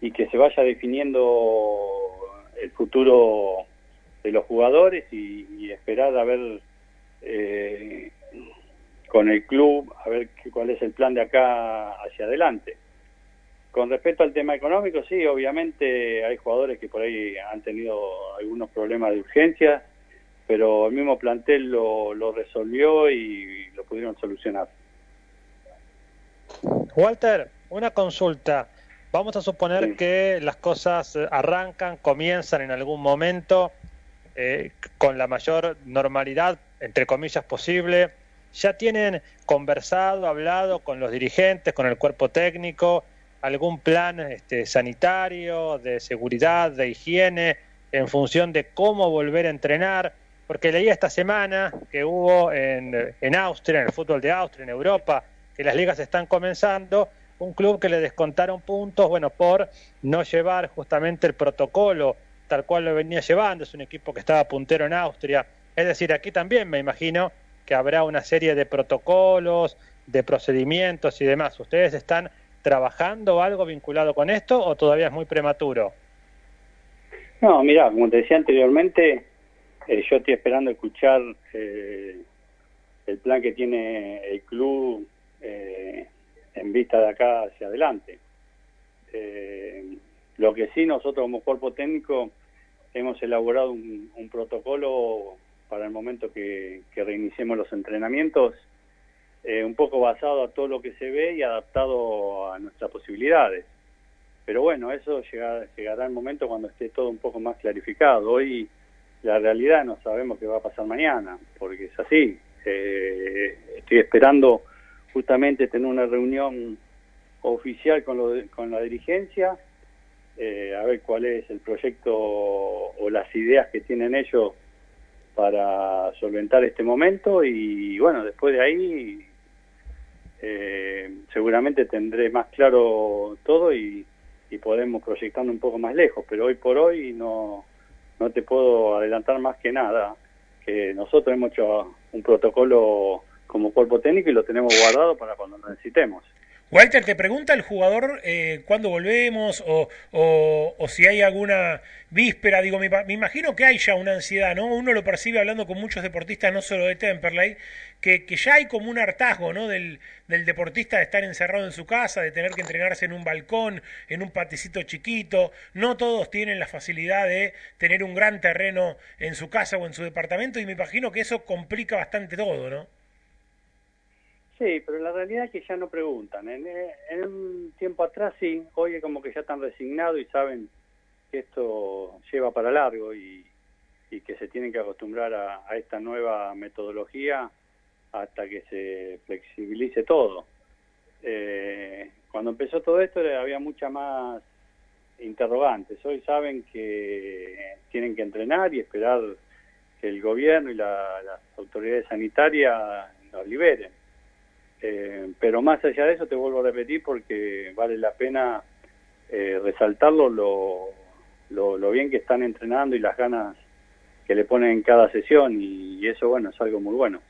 y que se vaya definiendo el futuro de los jugadores y, esperar a ver eh, con el club, a ver cuál es el plan de acá hacia adelante. Con respecto al tema económico, sí, obviamente hay jugadores que por ahí han tenido algunos problemas de urgencia, pero el mismo plantel lo, lo resolvió y lo pudieron solucionar. Walter, una consulta. Vamos a suponer que las cosas arrancan, comienzan en algún momento eh, con la mayor normalidad, entre comillas, posible. ¿Ya tienen conversado, hablado con los dirigentes, con el cuerpo técnico, algún plan este, sanitario, de seguridad, de higiene, en función de cómo volver a entrenar? Porque leía esta semana que hubo en, en Austria, en el fútbol de Austria, en Europa, que las ligas están comenzando, un club que le descontaron puntos, bueno, por no llevar justamente el protocolo tal cual lo venía llevando, es un equipo que estaba puntero en Austria, es decir, aquí también me imagino que habrá una serie de protocolos, de procedimientos y demás. ¿Ustedes están trabajando algo vinculado con esto o todavía es muy prematuro? No, mira, como te decía anteriormente, eh, yo estoy esperando escuchar eh, el plan que tiene el club eh, en vista de acá hacia adelante. Eh, lo que sí, nosotros como cuerpo técnico hemos elaborado un, un protocolo para el momento que, que reiniciemos los entrenamientos, eh, un poco basado a todo lo que se ve y adaptado a nuestras posibilidades. Pero bueno, eso llegará, llegará el momento cuando esté todo un poco más clarificado. Hoy la realidad no sabemos qué va a pasar mañana, porque es así. Eh, estoy esperando justamente tener una reunión oficial con, lo de- con la dirigencia, eh, a ver cuál es el proyecto o las ideas que tienen ellos para solventar este momento y bueno, después de ahí eh, seguramente tendré más claro todo y, podemos proyectarnos un poco más lejos, pero hoy por hoy no, no te puedo adelantar más que nada, que nosotros hemos hecho un protocolo como cuerpo técnico y lo tenemos guardado para cuando lo necesitemos. Walter, te pregunta el jugador eh, cuándo volvemos o, o, o si hay alguna víspera. Digo, me, me imagino que hay ya una ansiedad, ¿no? Uno lo percibe hablando con muchos deportistas, no solo de Temperley, que, que ya hay como un hartazgo, ¿no? Del, del deportista de estar encerrado en su casa, de tener que entrenarse en un balcón, en un paticito chiquito. No todos tienen la facilidad de tener un gran terreno en su casa o en su departamento y me imagino que eso complica bastante todo, ¿no? Sí, pero la realidad es que ya no preguntan. En, en un tiempo atrás sí, hoy como que ya están resignados y saben que esto lleva para largo y, que se tienen que acostumbrar a, esta nueva metodología hasta que se flexibilice todo. Eh, cuando empezó todo esto eh, había mucha más interrogantes. Hoy saben que tienen que entrenar y esperar que el gobierno y la- las autoridades sanitarias los liberen. Eh, pero más allá de eso, te vuelvo a repetir porque vale la pena eh, resaltarlo lo, lo, lo bien que están entrenando y las ganas que le ponen en cada sesión y, y eso, bueno, es algo muy bueno.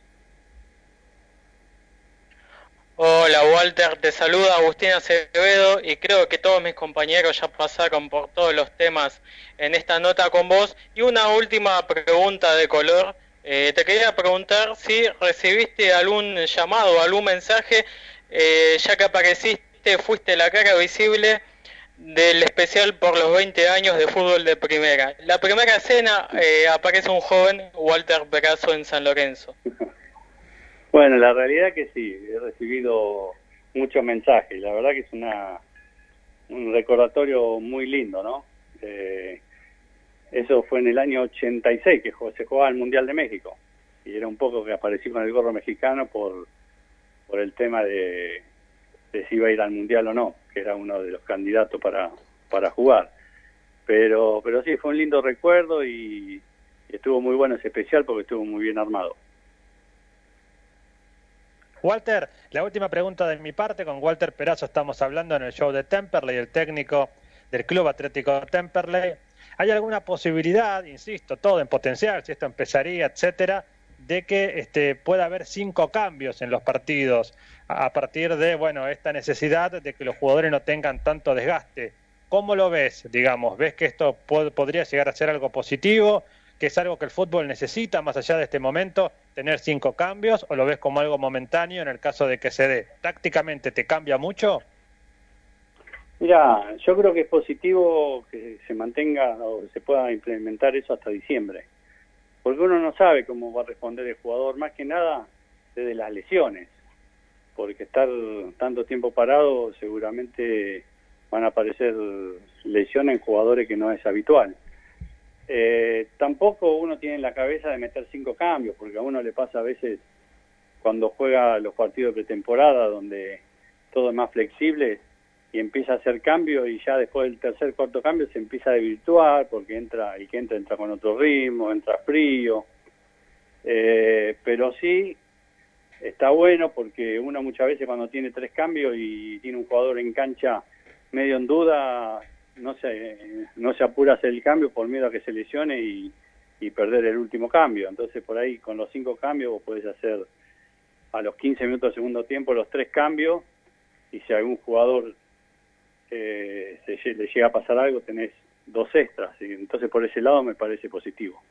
Hola Walter, te saluda Agustín Acevedo y creo que todos mis compañeros ya pasaron por todos los temas en esta nota con vos. Y una última pregunta de color. Eh, te quería preguntar si recibiste algún llamado algún mensaje, eh, ya que apareciste, fuiste la cara visible del especial por los 20 años de fútbol de primera. La primera escena eh, aparece un joven, Walter Perazo, en San Lorenzo. Bueno, la realidad que sí, he recibido muchos mensajes. La verdad que es una un recordatorio muy lindo, ¿no? Eh, eso fue en el año 86 que se jugaba el Mundial de México y era un poco que aparecí con el gorro mexicano por, por el tema de, si iba a ir al Mundial o no, que era uno de los candidatos para, para jugar. Pero, pero sí, fue un lindo recuerdo y, y estuvo muy bueno ese especial porque estuvo muy bien armado. Walter, la última pregunta de mi parte. Con Walter Perazo estamos hablando en el show de Temperley, el técnico del Club Atlético Temperley. ¿Hay alguna posibilidad, insisto, todo en potencial, si esto empezaría, etcétera, de que este, pueda haber cinco cambios en los partidos a partir de bueno esta necesidad de que los jugadores no tengan tanto desgaste? ¿Cómo lo ves? Digamos, ¿ves que esto pod- podría llegar a ser algo positivo? que es algo que el fútbol necesita más allá de este momento, tener cinco cambios, o lo ves como algo momentáneo en el caso de que se dé? ¿Tácticamente te cambia mucho? Mira, yo creo que es positivo que se mantenga o se pueda implementar eso hasta diciembre, porque uno no sabe cómo va a responder el jugador, más que nada desde las lesiones, porque estar tanto tiempo parado seguramente van a aparecer lesiones en jugadores que no es habitual. Eh, tampoco uno tiene en la cabeza de meter cinco cambios, porque a uno le pasa a veces cuando juega los partidos de pretemporada, donde todo es más flexible y empieza a hacer cambio y ya después del tercer cuarto cambio se empieza a desvirtuar porque entra el que entra entra con otro ritmo, entra frío. Eh, pero sí está bueno porque uno muchas veces cuando tiene tres cambios y tiene un jugador en cancha medio en duda, no se, no se apura a hacer el cambio por miedo a que se lesione y, y perder el último cambio. Entonces por ahí con los cinco cambios vos podés hacer a los 15 minutos del segundo tiempo los tres cambios y si algún jugador eh, se, le llega a pasar algo tenés dos extras. Y entonces por ese lado me parece positivo.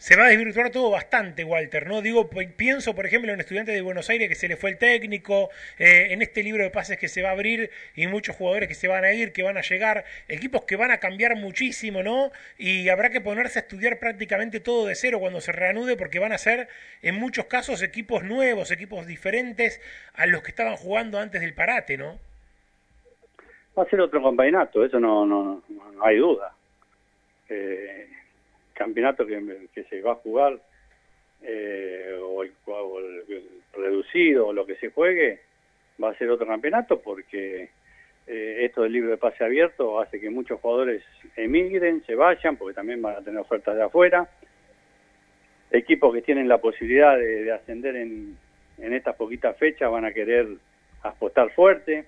Se va a desvirtuar todo bastante, Walter, ¿no? Digo, pi- pienso, por ejemplo, en estudiantes de Buenos Aires que se le fue el técnico, eh, en este libro de pases que se va a abrir y muchos jugadores que se van a ir, que van a llegar, equipos que van a cambiar muchísimo, ¿no? Y habrá que ponerse a estudiar prácticamente todo de cero cuando se reanude porque van a ser, en muchos casos, equipos nuevos, equipos diferentes a los que estaban jugando antes del parate, ¿no? Va a ser otro campeonato, eso no, no, no hay duda. Eh, campeonato que, se va a jugar eh, o, el, o el reducido o lo que se juegue va a ser otro campeonato porque eh, esto del libro de pase abierto hace que muchos jugadores emigren, se vayan porque también van a tener ofertas de afuera. Equipos que tienen la posibilidad de, de ascender en, en estas poquitas fechas van a querer apostar fuerte.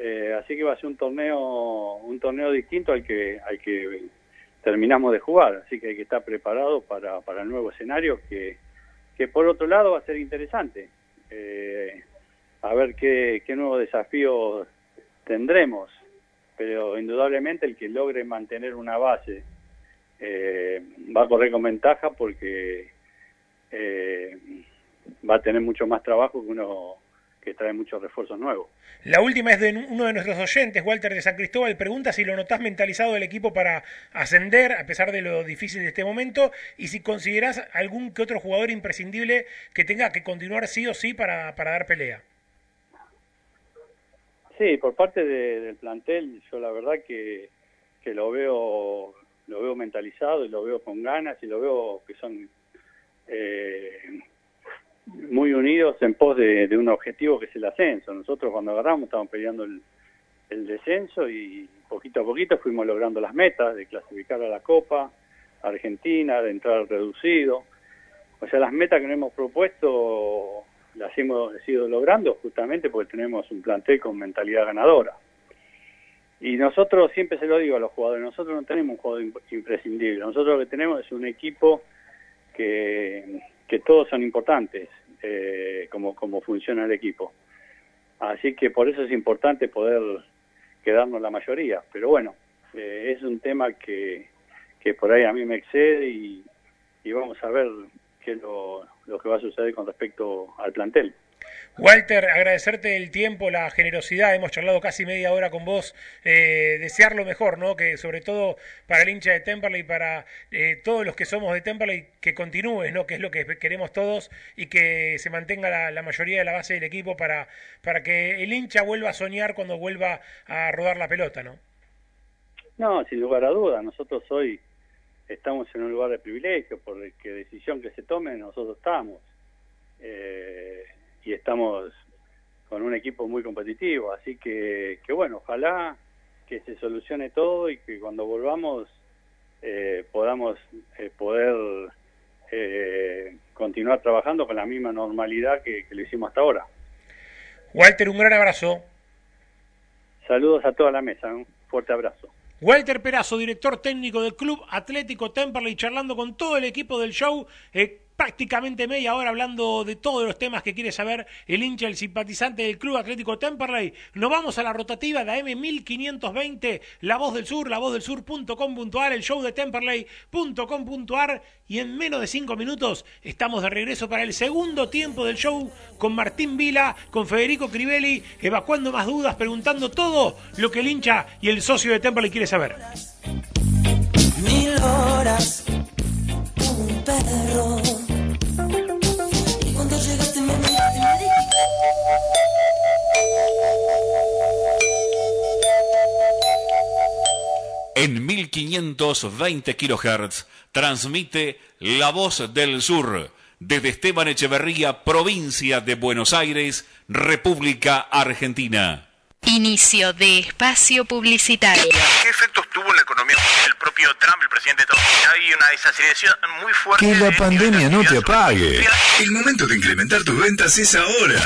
Eh, así que va a ser un torneo un torneo distinto al que al que terminamos de jugar. Así que hay que estar preparado para, para el nuevo escenario que, que por otro lado va a ser interesante. Eh, a ver qué, qué nuevos desafíos tendremos. Pero indudablemente el que logre mantener una base eh, va a correr con ventaja porque eh, va a tener mucho más trabajo que uno que trae muchos refuerzos nuevos La última es de uno de nuestros oyentes, Walter de San Cristóbal, pregunta si lo notás mentalizado del equipo para ascender, a pesar de lo difícil de este momento, y si considerás algún que otro jugador imprescindible que tenga que continuar sí o sí para, para dar pelea. Sí, por parte de- del plantel, yo la verdad que, que lo veo lo veo mentalizado y lo veo con ganas y lo veo que son eh, muy unidos en pos de, de un objetivo que es el ascenso. Nosotros cuando agarramos estábamos peleando el, el descenso y poquito a poquito fuimos logrando las metas de clasificar a la Copa Argentina, de entrar reducido. O sea, las metas que nos hemos propuesto las hemos ido logrando justamente porque tenemos un plantel con mentalidad ganadora. Y nosotros, siempre se lo digo a los jugadores, nosotros no tenemos un jugador imp- imprescindible, nosotros lo que tenemos es un equipo que, que todos son importantes, eh, como, como funciona el equipo. Así que por eso es importante poder quedarnos la mayoría. Pero bueno, eh, es un tema que, que por ahí a mí me excede y, y vamos a ver qué es lo, lo que va a suceder con respecto al plantel. Walter, agradecerte el tiempo, la generosidad, hemos charlado casi media hora con vos, eh, desear lo mejor, ¿no? Que sobre todo para el hincha de Temperley para eh, todos los que somos de Temperley, que continúes, ¿no? Que es lo que queremos todos y que se mantenga la, mayoría de la base del equipo para, para que el hincha vuelva a soñar cuando vuelva a rodar la pelota, ¿no? No, sin lugar a duda, nosotros hoy estamos en un lugar de privilegio, por que decisión que se tome, nosotros estamos. Eh, y estamos con un equipo muy competitivo, así que, que bueno, ojalá que se solucione todo y que cuando volvamos eh, podamos eh, poder eh, continuar trabajando con la misma normalidad que, que lo hicimos hasta ahora. Walter, un gran abrazo. Saludos a toda la mesa, un fuerte abrazo. Walter Perazo, director técnico del Club Atlético Temperley, charlando con todo el equipo del show. Eh, prácticamente media hora hablando de todos los temas que quiere saber el hincha, el simpatizante del Club Atlético Temperley. Nos vamos a la rotativa de M1520, La Voz del Sur, la voz del sur.com.ar, el show de Temperley.com.ar y en menos de cinco minutos estamos de regreso para el segundo tiempo del show con Martín Vila, con Federico Crivelli, evacuando más dudas, preguntando todo lo que el hincha y el socio de Temperley quiere saber. Mil horas, un perro. En 1520 kHz transmite La Voz del Sur desde Esteban Echeverría, provincia de Buenos Aires, República Argentina. Inicio de espacio publicitario. ¿Qué efectos tuvo en la economía el propio Trump, el presidente de Estados Unidos? Hay una desaceleración muy fuerte. Que la de- pandemia no te apague. El momento de incrementar tus ventas es ahora.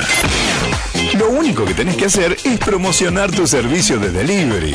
Lo único que tenés que hacer es promocionar tu servicio de delivery.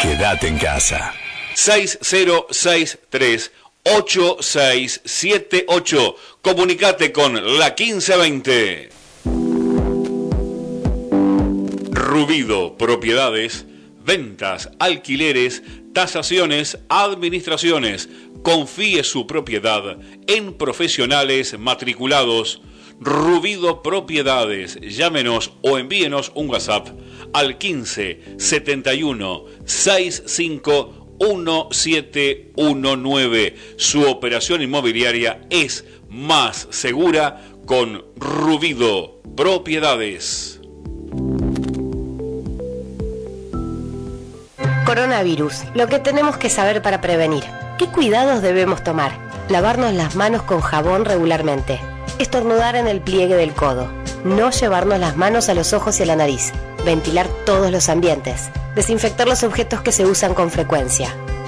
Quédate en casa. 6063 8678. Comunicate con la 1520. Rubido Propiedades, ventas, alquileres, tasaciones, administraciones. Confíe su propiedad en profesionales matriculados. Rubido Propiedades, llámenos o envíenos un WhatsApp al 15 71 65 1719. Su operación inmobiliaria es más segura con Rubido Propiedades. Coronavirus. Lo que tenemos que saber para prevenir. ¿Qué cuidados debemos tomar? Lavarnos las manos con jabón regularmente. Estornudar en el pliegue del codo. No llevarnos las manos a los ojos y a la nariz. Ventilar todos los ambientes. Desinfectar los objetos que se usan con frecuencia.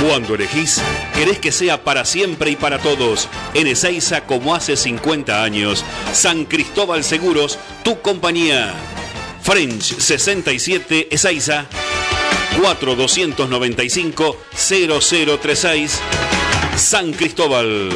Cuando elegís, querés que sea para siempre y para todos. En Ezeiza, como hace 50 años. San Cristóbal Seguros, tu compañía. French 67 Ezeiza. 4295-0036. San Cristóbal.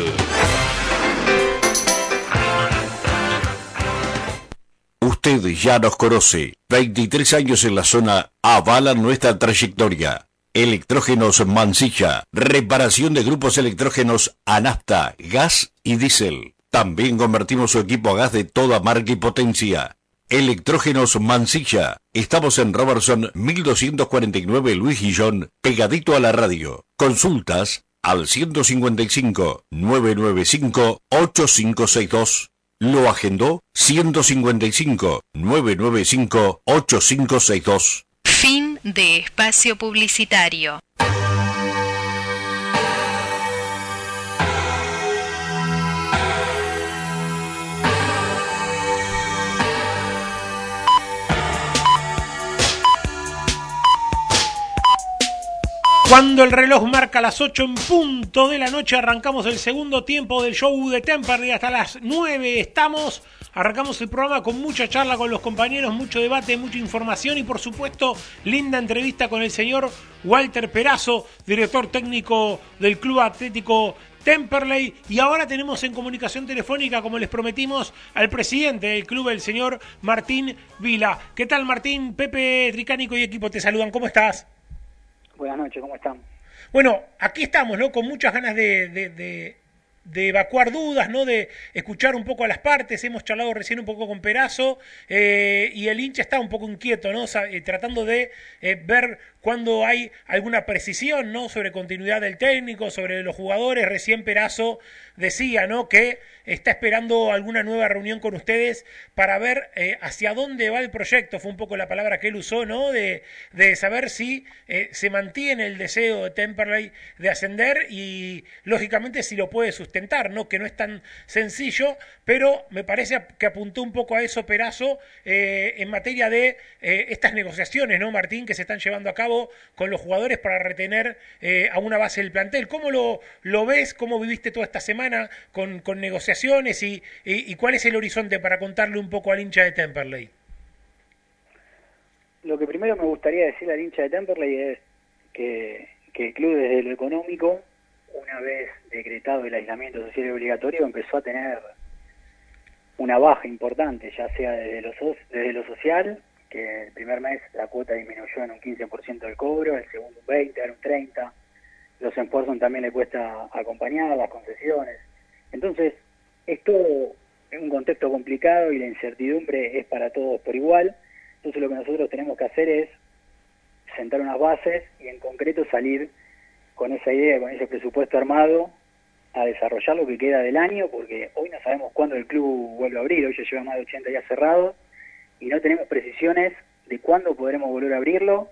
Usted ya nos conoce. 23 años en la zona avalan nuestra trayectoria. Electrógenos Mansilla. Reparación de grupos electrógenos a nafta, gas y diésel. También convertimos su equipo a gas de toda marca y potencia. Electrógenos Mansilla. Estamos en Robertson 1249 Luis Guillón, pegadito a la radio. Consultas al 155 995 8562. Lo agendó 155 995 8562. De espacio publicitario. Cuando el reloj marca las 8 en punto de la noche, arrancamos el segundo tiempo del show de Temperley hasta las 9. Estamos, arrancamos el programa con mucha charla con los compañeros, mucho debate, mucha información y por supuesto linda entrevista con el señor Walter Perazo, director técnico del Club Atlético Temperley. Y ahora tenemos en comunicación telefónica, como les prometimos, al presidente del club, el señor Martín Vila. ¿Qué tal Martín? Pepe Tricánico y equipo te saludan. ¿Cómo estás? Buenas noches, ¿cómo están? Bueno, aquí estamos, ¿no? Con muchas ganas de, de, de, de evacuar dudas, ¿no? De escuchar un poco a las partes. Hemos charlado recién un poco con Perazo eh, y el hincha está un poco inquieto, ¿no? Eh, tratando de eh, ver cuando hay alguna precisión, ¿no? Sobre continuidad del técnico, sobre los jugadores. Recién Perazo decía, ¿no? Que está esperando alguna nueva reunión con ustedes para ver eh, hacia dónde va el proyecto. Fue un poco la palabra que él usó, ¿no? De, de saber si eh, se mantiene el deseo de Temperley de ascender y, lógicamente, si lo puede sustentar, ¿no? Que no es tan sencillo, pero me parece que apuntó un poco a eso Perazo eh, en materia de estas negociaciones, ¿no, Martín? Que se están llevando a cabo con los jugadores para retener a una base del plantel. ¿Cómo lo, lo ves? ¿Cómo viviste toda esta semana con, con negociaciones? Y, y, cuál es el horizonte para contarle un poco al hincha de Temperley? Lo que primero me gustaría decir al hincha de Temperley es que, el club desde lo económico, una vez decretado el aislamiento social obligatorio, empezó a tener una baja importante, ya sea desde lo, desde lo social, que el primer mes la cuota disminuyó en un 15% del cobro, el segundo un 20, ahora un 30, los esfuerzos también le cuesta acompañar, las concesiones. Entonces, esto es un contexto complicado y la incertidumbre es para todos por igual. Entonces lo que nosotros tenemos que hacer es sentar unas bases y en concreto salir con esa idea, con ese presupuesto armado a desarrollar lo que queda del año, porque hoy no sabemos cuándo el club vuelve a abrir, hoy ya lleva más de 80 días cerrado y no tenemos precisiones de cuándo podremos volver a abrirlo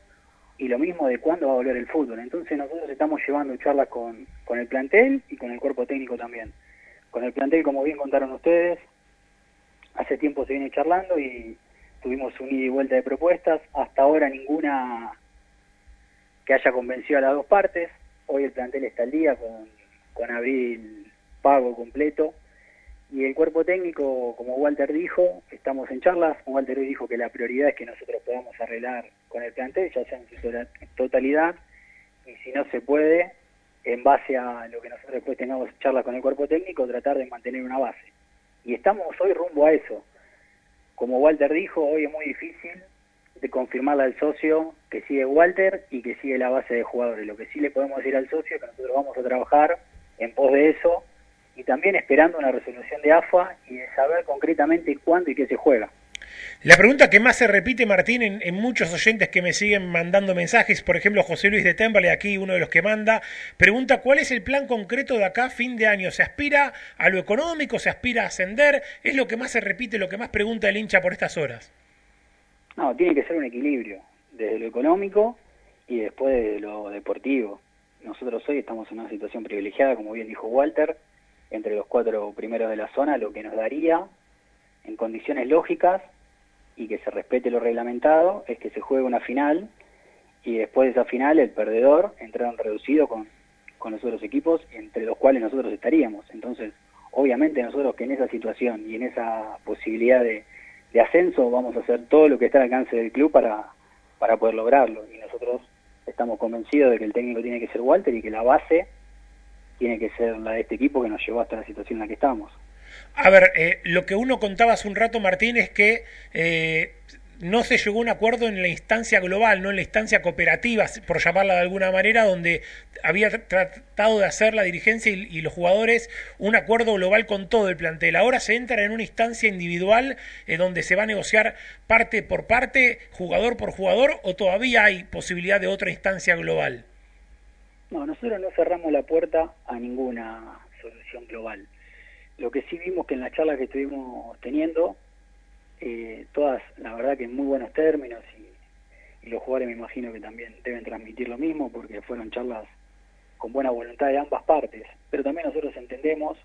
y lo mismo de cuándo va a volver el fútbol. Entonces nosotros estamos llevando charlas con, con el plantel y con el cuerpo técnico también. Con el plantel, como bien contaron ustedes, hace tiempo se viene charlando y tuvimos un ida y vuelta de propuestas, hasta ahora ninguna que haya convencido a las dos partes, hoy el plantel está al día con, con abril pago completo. Y el cuerpo técnico, como Walter dijo, estamos en charlas, Walter hoy dijo que la prioridad es que nosotros podamos arreglar con el plantel, ya sea en su to- totalidad, y si no se puede, en base a lo que nosotros después tengamos charlas con el cuerpo técnico, tratar de mantener una base. Y estamos hoy rumbo a eso. Como Walter dijo, hoy es muy difícil de confirmarle al socio que sigue Walter y que sigue la base de jugadores. Lo que sí le podemos decir al socio es que nosotros vamos a trabajar en pos de eso y también esperando una resolución de AFA y de saber concretamente cuándo y qué se juega. La pregunta que más se repite, Martín, en, muchos oyentes que me siguen mandando mensajes, por ejemplo, José Luis de Temple, aquí uno de los que manda, pregunta cuál es el plan concreto de acá fin de año. ¿Se aspira a lo económico? ¿Se aspira a ascender? Es lo que más se repite, lo que más pregunta el hincha por estas horas. No, tiene que ser un equilibrio, desde lo económico y después de lo deportivo. Nosotros hoy estamos en una situación privilegiada, como bien dijo Walter, entre los cuatro primeros de la zona, lo que nos daría, en condiciones lógicas y que se respete lo reglamentado, es que se juegue una final y después de esa final el perdedor entraron reducido con, con los otros equipos, entre los cuales nosotros estaríamos. Entonces, obviamente nosotros que en esa situación y en esa posibilidad de, de ascenso vamos a hacer todo lo que está al alcance del club para, para poder lograrlo. Y nosotros estamos convencidos de que el técnico tiene que ser Walter y que la base tiene que ser la de este equipo que nos llevó hasta la situación en la que estamos. A ver, eh, lo que uno contaba hace un rato, Martín, es que eh, no se llegó a un acuerdo en la instancia global, no en la instancia cooperativa, por llamarla de alguna manera, donde había tratado de hacer la dirigencia y, los jugadores un acuerdo global con todo el plantel. Ahora se entra en una instancia individual eh, donde se va a negociar parte por parte, jugador por jugador, o todavía hay posibilidad de otra instancia global. No, nosotros no cerramos la puerta a ninguna solución global. Lo que sí vimos que en las charlas que estuvimos teniendo eh, todas, la verdad que en muy buenos términos y, los jugadores me imagino que también deben transmitir lo mismo porque fueron charlas con buena voluntad de ambas partes, pero también nosotros entendemos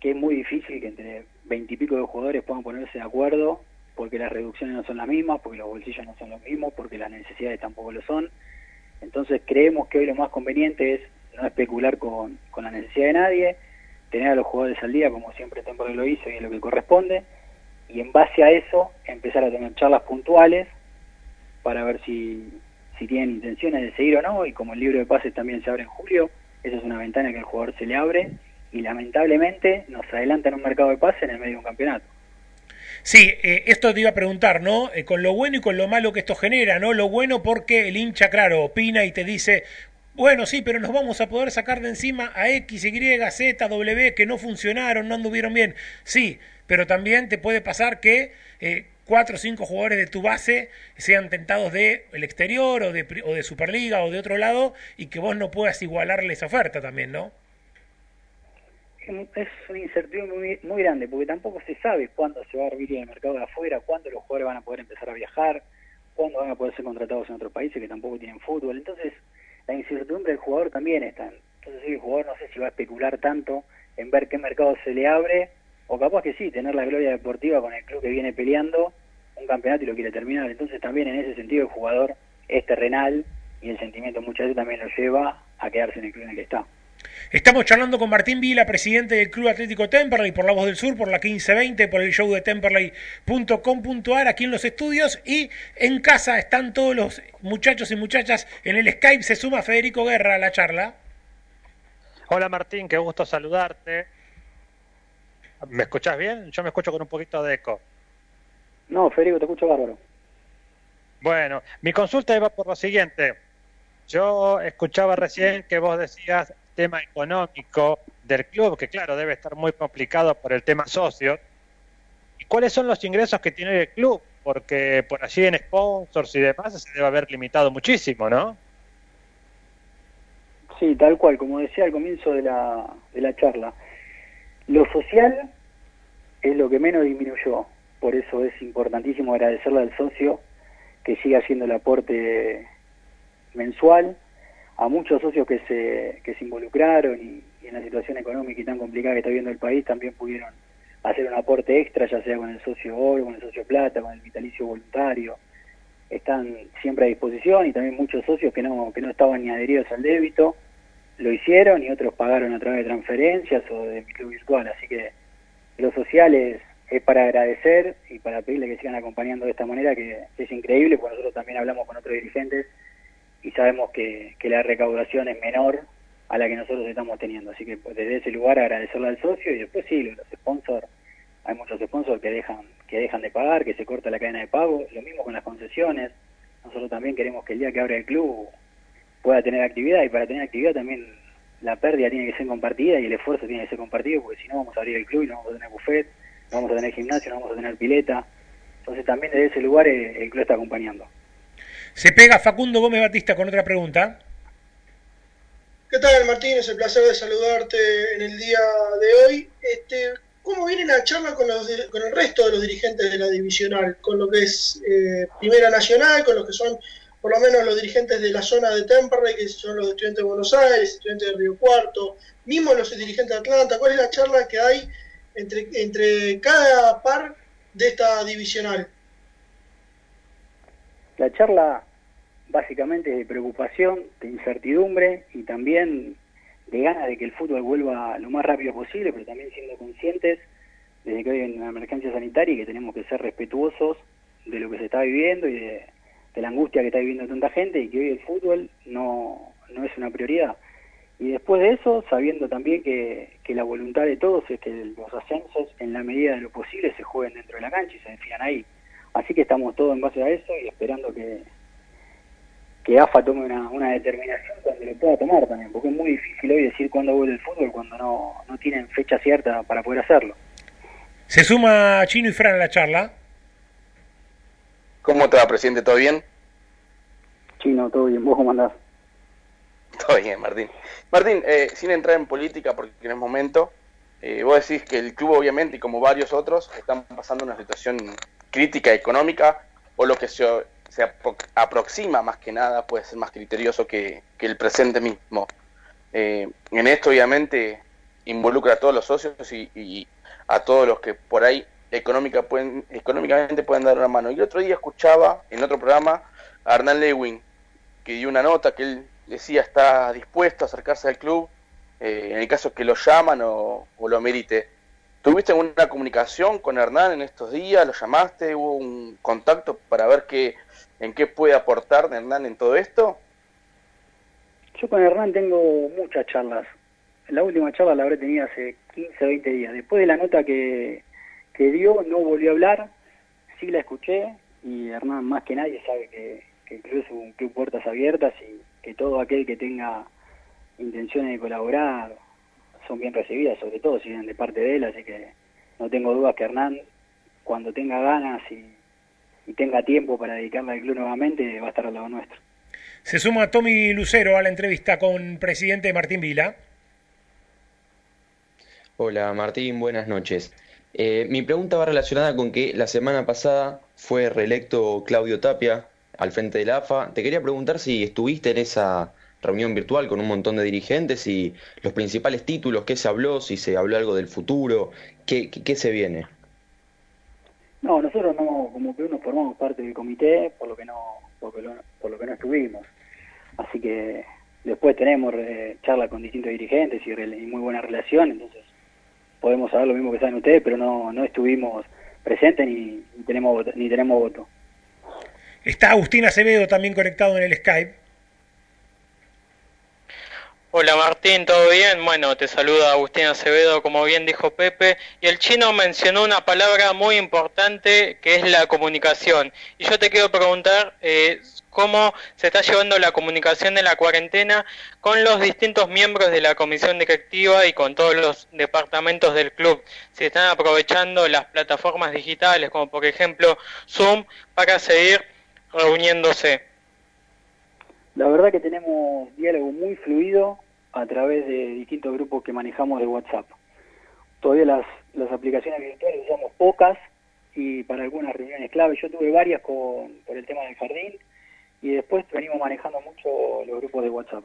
que es muy difícil que entre veintipico de jugadores puedan ponerse de acuerdo porque las reducciones no son las mismas, porque los bolsillos no son los mismos, porque las necesidades tampoco lo son. Entonces creemos que hoy lo más conveniente es no especular con, con la necesidad de nadie, tener a los jugadores al día como siempre Temple lo hizo y es lo que corresponde, y en base a eso empezar a tener charlas puntuales para ver si, si tienen intenciones de seguir o no y como el libro de pases también se abre en julio, esa es una ventana que el jugador se le abre y lamentablemente nos adelanta en un mercado de pases en el medio de un campeonato. Sí, eh, esto te iba a preguntar, ¿no? Eh, con lo bueno y con lo malo que esto genera, ¿no? Lo bueno porque el hincha, claro, opina y te dice, bueno, sí, pero nos vamos a poder sacar de encima a X, Y, Z, W que no funcionaron, no anduvieron bien. Sí, pero también te puede pasar que eh, cuatro o cinco jugadores de tu base sean tentados de el exterior o de, o de Superliga o de otro lado y que vos no puedas igualarle esa oferta también, ¿no? Es una incertidumbre muy, grande porque tampoco se sabe cuándo se va a abrir el mercado de afuera, cuándo los jugadores van a poder empezar a viajar, cuándo van a poder ser contratados en otros países que tampoco tienen fútbol. Entonces, la incertidumbre del jugador también está. Entonces, el jugador no sé si va a especular tanto en ver qué mercado se le abre o capaz que sí, tener la gloria deportiva con el club que viene peleando un campeonato y lo quiere terminar. Entonces también en ese sentido el jugador es terrenal y el sentimiento muchas veces también lo lleva a quedarse en el club en el que está. Estamos charlando con Martín Vila, presidente del Club Atlético Temperley, por La Voz del Sur, por la 1520, por el show de temperley.com.ar aquí en los estudios y en casa están todos los muchachos y muchachas. En el Skype se suma Federico Guerra a la charla. Hola Martín, qué gusto saludarte. ¿Me escuchás bien? Yo me escucho con un poquito de eco. No, Federico, te escucho bárbaro. Bueno, mi consulta iba por lo siguiente. Yo escuchaba recién que vos decías tema económico del club, que claro, debe estar muy complicado por el tema socio. ¿Y cuáles son los ingresos que tiene el club? Porque por allí en sponsors y demás se debe haber limitado muchísimo, ¿no? Sí, tal cual, como decía al comienzo de la, de la charla. Lo social es lo que menos disminuyó, por eso es importantísimo agradecerle al socio que siga haciendo el aporte mensual, a muchos socios que se, que se involucraron y, en la situación económica y tan complicada que está viendo el país también pudieron hacer un aporte extra, ya sea con el socio oro, con el socio plata, con el vitalicio voluntario. Están siempre a disposición y también muchos socios que no, que no estaban ni adheridos al débito lo hicieron y otros pagaron a través de transferencias o de mi club virtual. Así que lo social es, para agradecer y para pedirle que sigan acompañando de esta manera, que es increíble, porque nosotros también hablamos con otros dirigentes y sabemos que, que la recaudación es menor a la que nosotros estamos teniendo. Así que pues, desde ese lugar agradecerle al socio y después sí, los sponsors, hay muchos sponsors que dejan, que dejan de pagar, que se corta la cadena de pago, lo mismo con las concesiones. Nosotros también queremos que el día que abra el club pueda tener actividad y para tener actividad también la pérdida tiene que ser compartida y el esfuerzo tiene que ser compartido porque si no vamos a abrir el club y no vamos a tener buffet, no vamos a tener gimnasio, no vamos a tener pileta. Entonces también desde ese lugar el, club está acompañando. Se pega Facundo Gómez Batista con otra pregunta. ¿Qué tal Martín? Es el placer de saludarte en el día de hoy. Este, ¿Cómo viene la charla con, los, con el resto de los dirigentes de la divisional? Con lo que es eh, Primera Nacional, con los que son por lo menos los dirigentes de la zona de Temperley, que son los estudiantes de Buenos Aires, estudiantes de Río Cuarto, mismo los dirigentes de Atlanta, ¿cuál es la charla que hay entre, entre cada par de esta divisional? La charla básicamente es de preocupación, de incertidumbre y también de ganas de que el fútbol vuelva lo más rápido posible, pero también siendo conscientes desde que hoy hay una emergencia sanitaria y que tenemos que ser respetuosos de lo que se está viviendo y de, la angustia que está viviendo tanta gente y que hoy el fútbol no, no es una prioridad. Y después de eso, sabiendo también que, que la voluntad de todos es que los ascensos, en la medida de lo posible, se jueguen dentro de la cancha y se definan ahí. Así que estamos todos en base a eso y esperando que, que AFA tome una, una determinación cuando lo pueda tomar también, porque es muy difícil hoy decir cuándo vuelve el fútbol cuando no, no tienen fecha cierta para poder hacerlo. Se suma Chino y Fran a la charla. ¿Cómo te va, presidente? ¿Todo bien? Chino, todo bien. ¿Vos cómo andás? Todo bien, Martín. Martín, eh, sin entrar en política, porque en el momento, eh, vos decís que el club, obviamente, y como varios otros, están pasando una situación crítica económica, o lo que se, se apro- aproxima más que nada puede ser más criterioso que, que el presente mismo. Eh, en esto, obviamente, involucra a todos los socios y, y a todos los que por ahí económica pueden, económicamente pueden dar una mano. Y el otro día escuchaba en otro programa a Hernán Lewin, que dio una nota que él decía está dispuesto a acercarse al club eh, en el caso que lo llaman o, o lo merite. ¿Tuviste alguna comunicación con Hernán en estos días? ¿Lo llamaste? ¿Hubo un contacto para ver qué, en qué puede aportar Hernán en todo esto? Yo con Hernán tengo muchas charlas. La última charla la habré tenido hace 15, 20 días. Después de la nota que, que dio, no volvió a hablar. Sí la escuché y Hernán más que nadie sabe que, que es un club puertas abiertas y que todo aquel que tenga intenciones de colaborar son bien recibidas, sobre todo si vienen de parte de él. Así que no tengo dudas que Hernán, cuando tenga ganas y, y tenga tiempo para dedicarle al club nuevamente, va a estar al lado nuestro. Se suma Tommy Lucero a la entrevista con presidente Martín Vila. Hola Martín, buenas noches. Eh, mi pregunta va relacionada con que la semana pasada fue reelecto Claudio Tapia al frente de la AFA. Te quería preguntar si estuviste en esa reunión virtual con un montón de dirigentes y los principales títulos, qué se habló, si se habló algo del futuro, qué, qué, qué se viene. No, nosotros no, como que no formamos parte del comité, por lo que no, porque lo- por lo que no estuvimos. Así que después tenemos eh, charla con distintos dirigentes y, muy buena relación, entonces podemos saber lo mismo que saben ustedes, pero no, no estuvimos presentes ni, ni tenemos voto, ni tenemos voto. Está Agustín Acevedo también conectado en el Skype. Hola Martín, ¿todo bien? Bueno, te saluda Agustín Acevedo, como bien dijo Pepe, y el chino mencionó una palabra muy importante que es la comunicación. Y yo te quiero preguntar eh, cómo se está llevando la comunicación en la cuarentena con los distintos miembros de la comisión directiva y con todos los departamentos del club. Si están aprovechando las plataformas digitales, como por ejemplo Zoom, para seguir reuniéndose. La verdad que tenemos diálogo muy fluido a través de distintos grupos que manejamos de WhatsApp. Todavía las, las aplicaciones virtuales usamos pocas y para algunas reuniones clave. Yo tuve varias con, por el tema del jardín y después venimos manejando mucho los grupos de WhatsApp.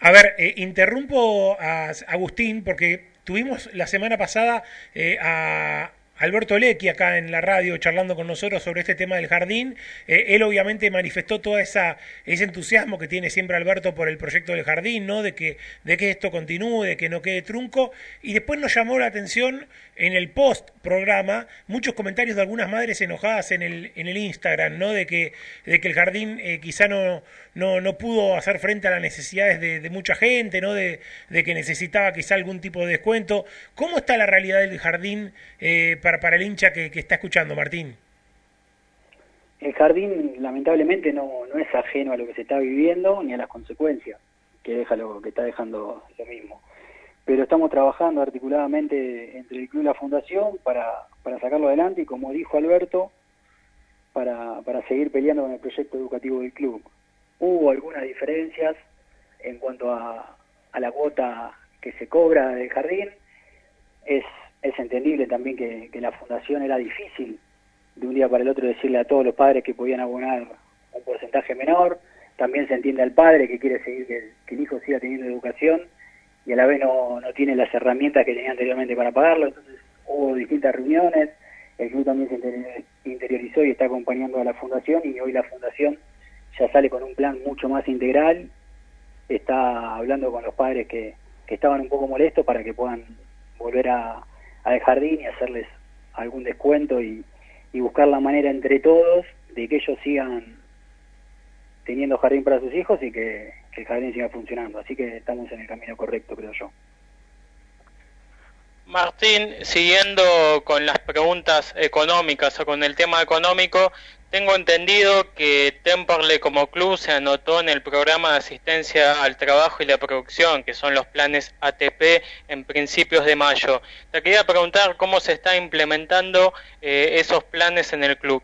A ver, eh, interrumpo a Agustín porque tuvimos la semana pasada eh, a Alberto Lecky acá en la radio charlando con nosotros sobre este tema del jardín. Eh, él obviamente manifestó todo ese entusiasmo que tiene siempre Alberto por el proyecto del jardín, ¿no? De que, de que esto continúe, de que no quede trunco. Y después nos llamó la atención en el post programa muchos comentarios de algunas madres enojadas en el, en el Instagram, ¿no? De que, de que el jardín eh, quizá no, no, no pudo hacer frente a las necesidades de, de mucha gente, ¿no? De, de que necesitaba quizá algún tipo de descuento. ¿Cómo está la realidad del jardín eh, para el hincha que, que está escuchando, Martín? El jardín lamentablemente no, no es ajeno a lo que se está viviendo ni a las consecuencias que deja lo que está dejando lo mismo. Pero estamos trabajando articuladamente entre el club y la fundación para, para sacarlo adelante y como dijo Alberto, para, para seguir peleando con el proyecto educativo del club. Hubo algunas diferencias en cuanto a, a la cuota que se cobra del jardín. Es, es entendible también que, que la fundación era difícil de un día para el otro decirle a todos los padres que podían abonar un porcentaje menor. También se entiende al padre que quiere seguir que, el hijo siga teniendo educación y a la vez no, no tiene las herramientas que tenía anteriormente para pagarlo. Entonces hubo distintas reuniones, el club también se inter- interiorizó y está acompañando a la fundación y hoy la fundación ya sale con un plan mucho más integral, está hablando con los padres que estaban un poco molestos para que puedan volver a, al jardín y hacerles algún descuento y, buscar la manera entre todos de que ellos sigan teniendo jardín para sus hijos y que, que el jardín siga funcionando. Así que estamos en el camino correcto, creo yo. Martín, siguiendo con las preguntas económicas o con el tema económico, tengo entendido que Temperley como club se anotó en el programa de asistencia al trabajo y la producción, que son los planes ATP en principios de mayo. Te quería preguntar cómo se está implementando eh, esos planes en el club.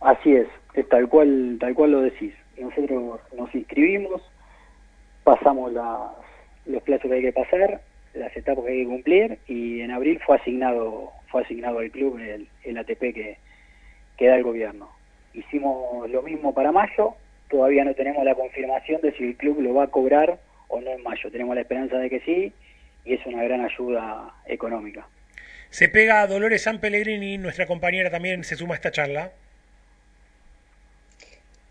Así es, es tal cual, tal cual lo decís. Nosotros nos inscribimos, pasamos las, los plazos que hay que pasar, las etapas que hay que cumplir y en abril fue asignado fue asignado al club el, el ATP que, que da el gobierno. Hicimos lo mismo para mayo, todavía no tenemos la confirmación de si el club lo va a cobrar o no en mayo. Tenemos la esperanza de que sí y es una gran ayuda económica. Se pega Dolores San Pellegrini, nuestra compañera también se suma a esta charla.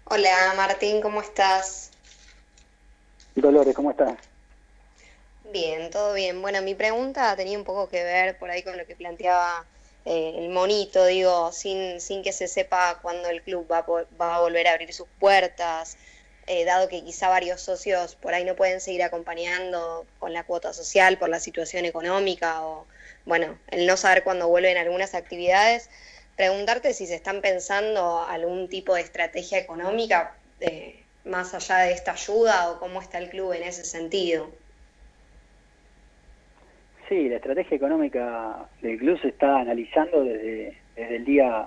Hola Martín, ¿cómo estás? Dolores, ¿cómo estás? Bien, todo bien. Bueno, mi pregunta tenía un poco que ver por ahí con lo que planteaba eh, el monito, digo, sin, sin que se sepa cuándo el club va, va a volver a abrir sus puertas, eh, dado que quizá varios socios por ahí no pueden seguir acompañando con la cuota social por la situación económica o, bueno, el no saber cuándo vuelven algunas actividades, preguntarte si se están pensando algún tipo de estrategia económica eh, más allá de esta ayuda o cómo está el club en ese sentido. Sí, la estrategia económica del club se está analizando desde, el día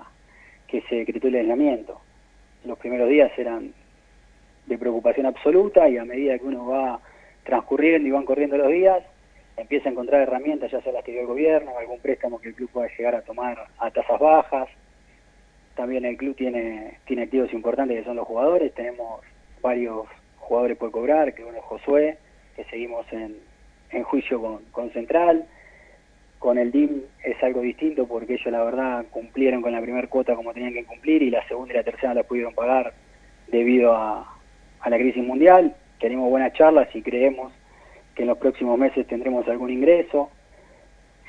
que se decretó el aislamiento. Los primeros días eran de preocupación absoluta y a medida que uno va transcurriendo y van corriendo los días, empieza a encontrar herramientas, ya sea las que dio el gobierno, algún préstamo que el club pueda llegar a tomar a tasas bajas. También el club tiene, tiene activos importantes que son los jugadores, tenemos varios jugadores por cobrar, que uno es Josué, que seguimos en, en juicio con, con Central. Con el DIM es algo distinto porque ellos la verdad cumplieron con la primera cuota como tenían que cumplir y la segunda y la tercera la pudieron pagar debido a, a la crisis mundial. Tenemos buenas charlas y creemos que en los próximos meses tendremos algún ingreso.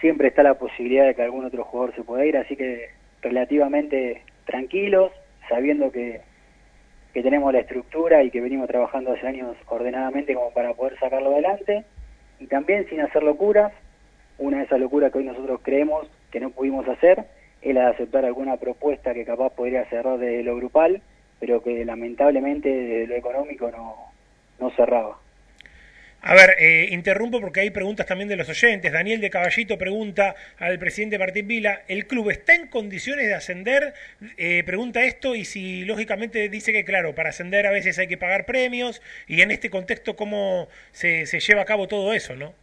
Siempre está la posibilidad de que algún otro jugador se pueda ir, así que relativamente tranquilos, sabiendo que, que tenemos la estructura y que venimos trabajando hace años ordenadamente como para poder sacarlo adelante y también sin hacer locuras. Una de esas locuras que hoy nosotros creemos que no pudimos hacer es la de aceptar alguna propuesta que capaz podría cerrar de lo grupal, pero que lamentablemente desde lo económico no, no cerraba. A ver, eh, interrumpo porque hay preguntas también de los oyentes. Daniel de Caballito pregunta al presidente Martín Vila, ¿el club está en condiciones de ascender? Eh, pregunta esto y si lógicamente dice que claro, para ascender a veces hay que pagar premios y en este contexto cómo se, lleva a cabo todo eso, ¿no?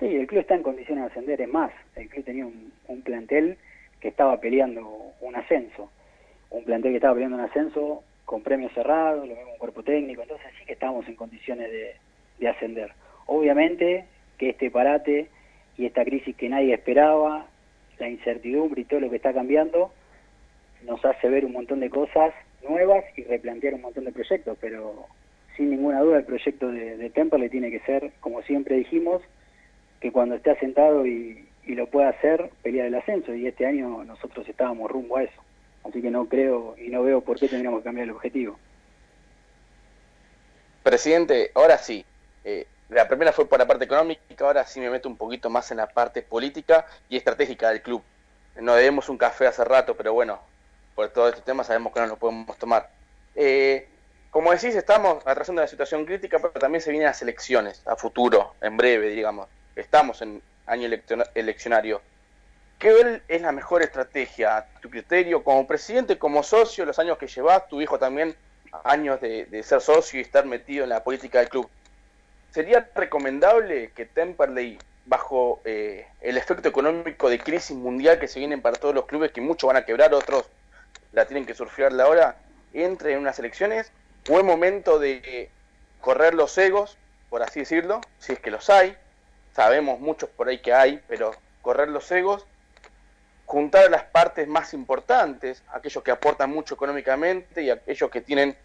Sí, el club está en condiciones de ascender, es más, el club tenía un, un plantel que estaba peleando un ascenso, un plantel que estaba peleando un ascenso con premios cerrados, lo mismo un cuerpo técnico, entonces sí que estábamos en condiciones de de ascender. Obviamente que este parate y esta crisis que nadie esperaba, la incertidumbre y todo lo que está cambiando, nos hace ver un montón de cosas nuevas y replantear un montón de proyectos, pero sin ninguna duda el proyecto de, de Temperley tiene que ser, como siempre dijimos, que cuando esté asentado y, y lo pueda hacer, pelear el ascenso, y este año nosotros estábamos rumbo a eso. Así que no creo y no veo por qué tendríamos que cambiar el objetivo. Presidente, ahora sí, eh, la primera fue por la parte económica, ahora sí me meto un poquito más en la parte política y estratégica del club. No debemos un café hace rato, pero bueno, por todo este tema sabemos que no lo podemos tomar. Eh, como decís, estamos atrasando la situación crítica, pero también se vienen las elecciones a futuro, en breve, digamos. Estamos en año eleccionario. ¿Qué es la mejor estrategia? Tu criterio como presidente, como socio, los años que llevas, tu hijo también, años de ser socio y estar metido en la política del club. ¿Sería recomendable que Temperley, bajo eh, el efecto económico de crisis mundial que se vienen para todos los clubes, que muchos van a quebrar, otros la tienen que surfear ahora, entre en unas elecciones? ¿O es momento de correr los egos, por así decirlo, si es que los hay? Sabemos muchos por ahí que hay, pero correr los egos, juntar las partes más importantes, aquellos que aportan mucho económicamente y aquellos que tienen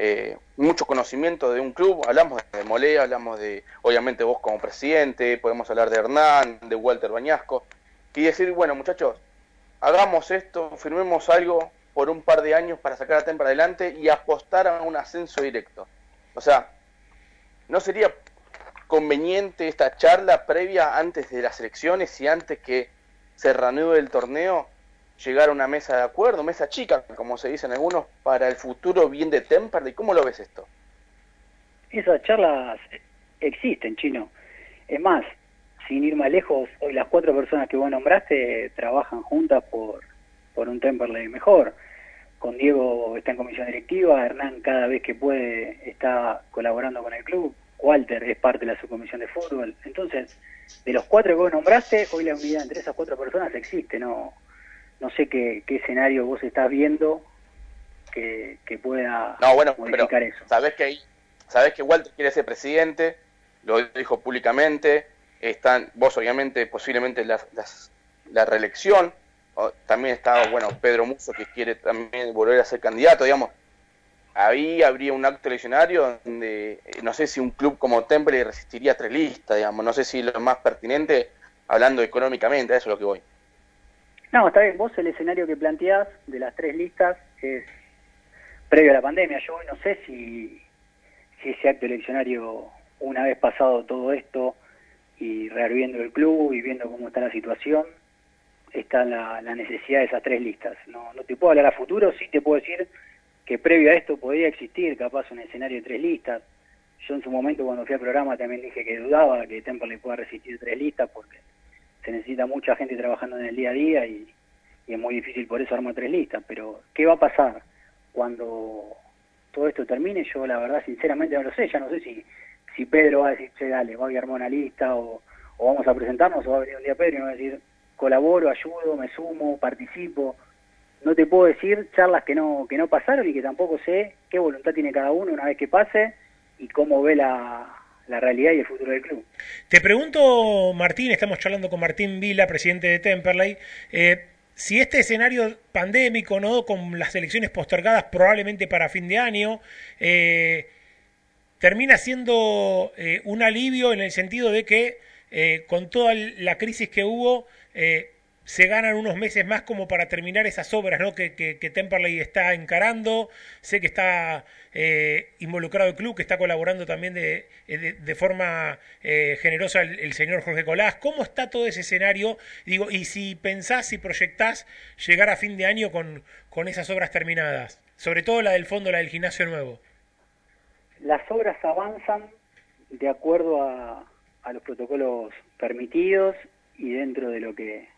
eh, mucho conocimiento de un club, hablamos de Molé, hablamos de, obviamente vos como presidente, podemos hablar de Hernán, de Walter Bañasco, y decir, bueno muchachos, hagamos esto, firmemos algo por un par de años para sacar a Temple adelante y apostar a un ascenso directo. O sea, ¿no sería conveniente esta charla previa antes de las elecciones y antes que se reanude el torneo? Llegar a una mesa de acuerdo, mesa chica, como se dicen algunos, para el futuro bien de Temperley. ¿Cómo lo ves esto? Esas charlas existen, chino. Es más, sin ir más lejos, hoy las cuatro personas que vos nombraste trabajan juntas por, por un Temperley mejor. Con Diego está en comisión directiva, Hernán cada vez que puede está colaborando con el club, Walter es parte de la subcomisión de fútbol. Entonces, de los cuatro que vos nombraste, hoy la unidad entre esas cuatro personas existe, no no sé qué, qué escenario vos estás viendo que, que pueda no, bueno, modificar pero eso. Sabés que, sabés que Walter quiere ser presidente, lo dijo públicamente, están, vos obviamente posiblemente la, la reelección, también está, bueno, Pedro Muso que quiere también volver a ser candidato, digamos, ahí habría un acto eleccionario donde eh, no sé si un club como Temple resistiría a tres listas, digamos, no sé si lo más pertinente, hablando económicamente, eso es lo que voy. No, está bien, vos el escenario que planteás de las tres listas es previo a la pandemia. Yo no sé si, si ese acto eleccionario, una vez pasado todo esto y reabriendo el club y viendo cómo está la situación, está la, la necesidad de esas tres listas. No, no te puedo hablar a futuro, sí te puedo decir que previo a esto podría existir capaz un escenario de tres listas. Yo en su momento cuando fui al programa también dije que dudaba que Temple le pueda resistir tres listas porque se necesita mucha gente trabajando en el día a día y, es muy difícil por eso armar tres listas. Pero, ¿qué va a pasar cuando todo esto termine? Yo, la verdad, sinceramente no lo sé. Ya no sé si, si Pedro va a decir, che, dale, voy a armar una lista o, vamos a presentarnos o va a venir un día Pedro y me va a decir, colaboro, ayudo, me sumo, participo. No te puedo decir charlas que no, que no pasaron y que tampoco sé qué voluntad tiene cada uno una vez que pase y cómo ve la, la realidad y el futuro del club. Te pregunto, Martín, estamos charlando con Martín Vila, presidente de Temperley, eh, si este escenario pandémico, ¿no? con las elecciones postergadas probablemente para fin de año, eh, termina siendo eh, un alivio en el sentido de que con toda la crisis que hubo, se ganan unos meses más como para terminar esas obras ¿no? que, que, que Temperley está encarando. Sé que está eh, involucrado el club, que está colaborando también de, de, forma eh, generosa el, señor Jorge Colás. ¿Cómo está todo ese escenario? Digo, y si pensás, y proyectás llegar a fin de año con, con esas obras terminadas, sobre todo la del fondo, la del gimnasio nuevo. Las obras avanzan de acuerdo a, a los protocolos permitidos y dentro de lo que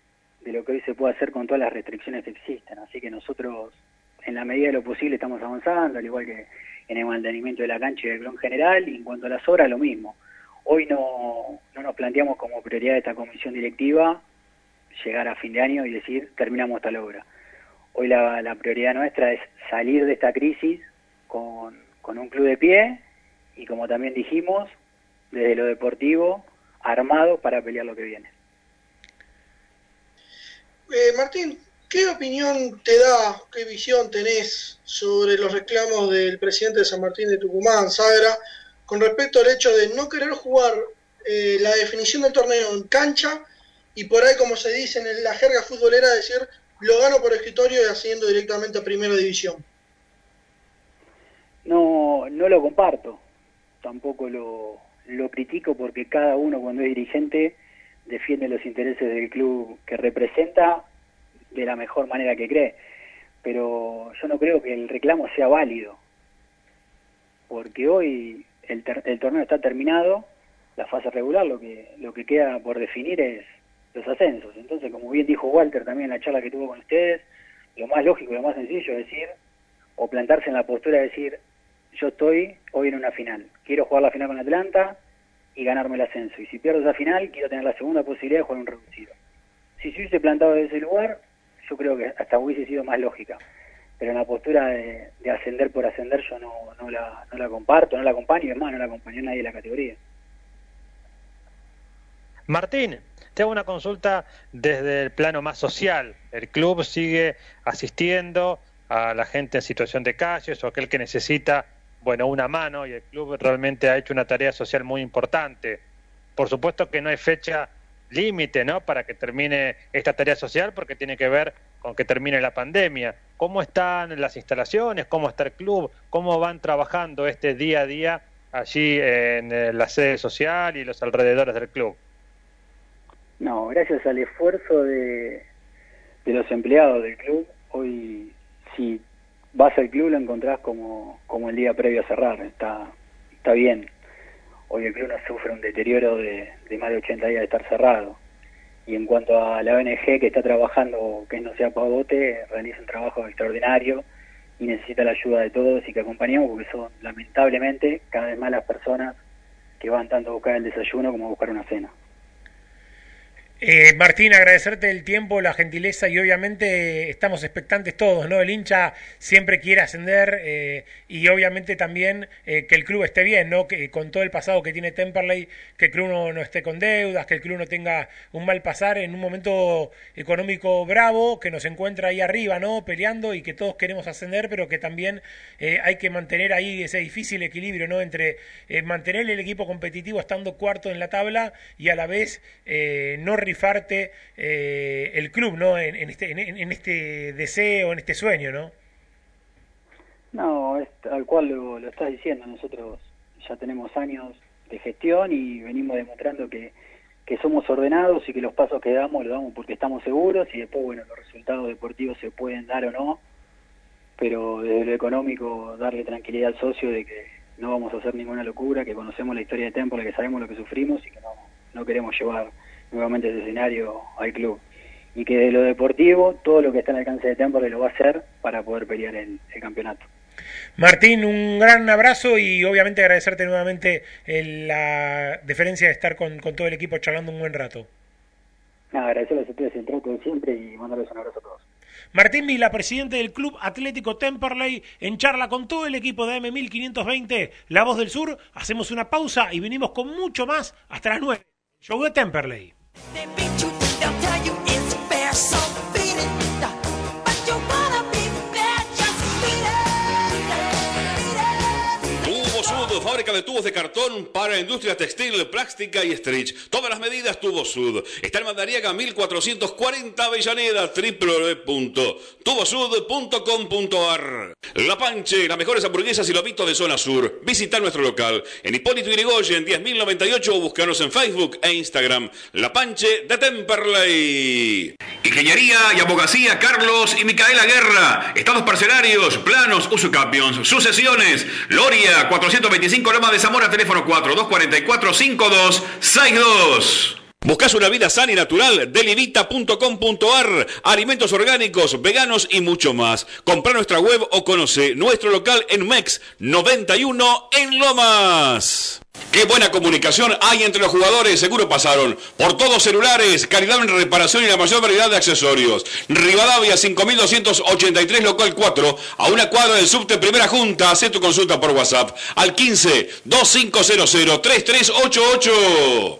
de lo que hoy se puede hacer con todas las restricciones que existen. Así que nosotros, en la medida de lo posible, estamos avanzando, al igual que en el mantenimiento de la cancha y del club general, y en cuanto a las obras, lo mismo. Hoy no, no nos planteamos como prioridad de esta comisión directiva llegar a fin de año y decir, terminamos tal obra. Hoy la, la prioridad nuestra es salir de esta crisis con, con un club de pie y, como también dijimos, desde lo deportivo, armado para pelear lo que viene. Eh, Martín, ¿qué opinión te da, qué visión tenés sobre los reclamos del presidente de San Martín de Tucumán, Sagra, con respecto al hecho de no querer jugar eh, la definición del torneo en cancha y por ahí, como se dice en la jerga futbolera, decir lo gano por escritorio y haciendo directamente a primera división? No, no lo comparto, tampoco lo, lo critico porque cada uno cuando es dirigente defiende los intereses del club que representa de la mejor manera que cree. Pero yo no creo que el reclamo sea válido, porque hoy el, el torneo está terminado, la fase regular, lo que, lo que queda por definir es los ascensos. Entonces, como bien dijo Walter también en la charla que tuvo con ustedes, lo más lógico, lo más sencillo es decir, o plantarse en la postura de decir, yo estoy hoy en una final, quiero jugar la final con Atlanta, y ganarme el ascenso. Y si pierdo esa final, quiero tener la segunda posibilidad de jugar un reducido. Si se hubiese plantado desde ese lugar, yo creo que hasta hubiese sido más lógica. Pero en la postura de, ascender por ascender yo no, la, no la comparto, no la acompaño, y además no la acompañó nadie de la categoría. Martín, te hago una consulta desde el plano más social. El club sigue asistiendo a la gente en situación de calle o aquel que necesita bueno, una mano y el club realmente ha hecho una tarea social muy importante. Por supuesto que no hay fecha límite, ¿no? Para que termine esta tarea social porque tiene que ver con que termine la pandemia. ¿Cómo están las instalaciones? ¿Cómo está el club? ¿Cómo van trabajando este día a día allí en eh, la sede social y los alrededores del club? No, gracias al esfuerzo de, los empleados del club, hoy si vas al club lo encontrás como, como el día previo a cerrar, está, está bien. Hoy el club no sufre un deterioro de, más de 80 días de estar cerrado. Y en cuanto a la ONG que está trabajando, que no sea Pavote, realiza un trabajo extraordinario y necesita la ayuda de todos y que acompañemos porque son lamentablemente cada vez más las personas que van tanto a buscar el desayuno como a buscar una cena. Eh, Martín, agradecerte el tiempo, la gentileza y obviamente estamos expectantes todos, ¿no? El hincha siempre quiere ascender eh, y obviamente también eh, que el club esté bien, ¿no? Que con todo el pasado que tiene Temperley, que el club no, no, esté con deudas, que el club no tenga un mal pasar en un momento económico bravo, que nos encuentra ahí arriba, ¿no? Peleando y que todos queremos ascender, pero que también hay que mantener ahí ese difícil equilibrio, ¿no? Entre mantener el equipo competitivo estando cuarto en la tabla y a la vez no rifarte eh, el club, ¿no? En, en este, en, en, este deseo, en este sueño, ¿no? No, es tal cual lo, estás diciendo. Nosotros ya tenemos años de gestión y venimos demostrando que, que somos ordenados y que los pasos que damos los damos porque estamos seguros y después, bueno, los resultados deportivos se pueden dar o no, pero desde lo económico darle tranquilidad al socio de que no vamos a hacer ninguna locura, que conocemos la historia de Temple, que sabemos lo que sufrimos y que no, no queremos llevar nuevamente ese escenario al club. Y que de lo deportivo, todo lo que está al alcance de Temple lo va a hacer para poder pelear el, el campeonato. Martín, un gran abrazo y obviamente agradecerte nuevamente la deferencia de estar con, con, todo el equipo charlando un buen rato. Nada, agradecerles a ustedes de siempre y mandarles un abrazo a todos. Martín Vila, presidente del Club Atlético Temperley, en charla con todo el equipo de M1520, La Voz del Sur. Hacemos una pausa y venimos con mucho más hasta las 9. Show de Temperley. They beat you de tubos de cartón para industria textil, plástica y stretch. Todas las medidas Tubo Sud. Está en Mandariaga 1440 Avellaneda, www.tubosud.com.ar. La Panche, las mejores hamburguesas y lobitos de zona sur. Visita nuestro local en Hipólito Yrigoyen 10098 o buscanos en Facebook e Instagram. La Panche de Temperley. Ingeniería y abogacía Carlos y Micaela Guerra. Estados parcelarios, planos, usucapions, sucesiones. Loria 425 Loma de Zamora, teléfono 4242-5262. ¿Buscas una vida sana y natural? Delivita.com.ar Alimentos orgánicos, veganos y mucho más. Compra nuestra web o conoce nuestro local en MEX 91 en Lomas. Qué buena comunicación hay entre los jugadores, seguro pasaron por todos celulares, calidad en reparación y la mayor variedad de accesorios. Rivadavia 5283 local 4, a una cuadra del subte Primera Junta, haz tu consulta por WhatsApp al 15 2500 3388.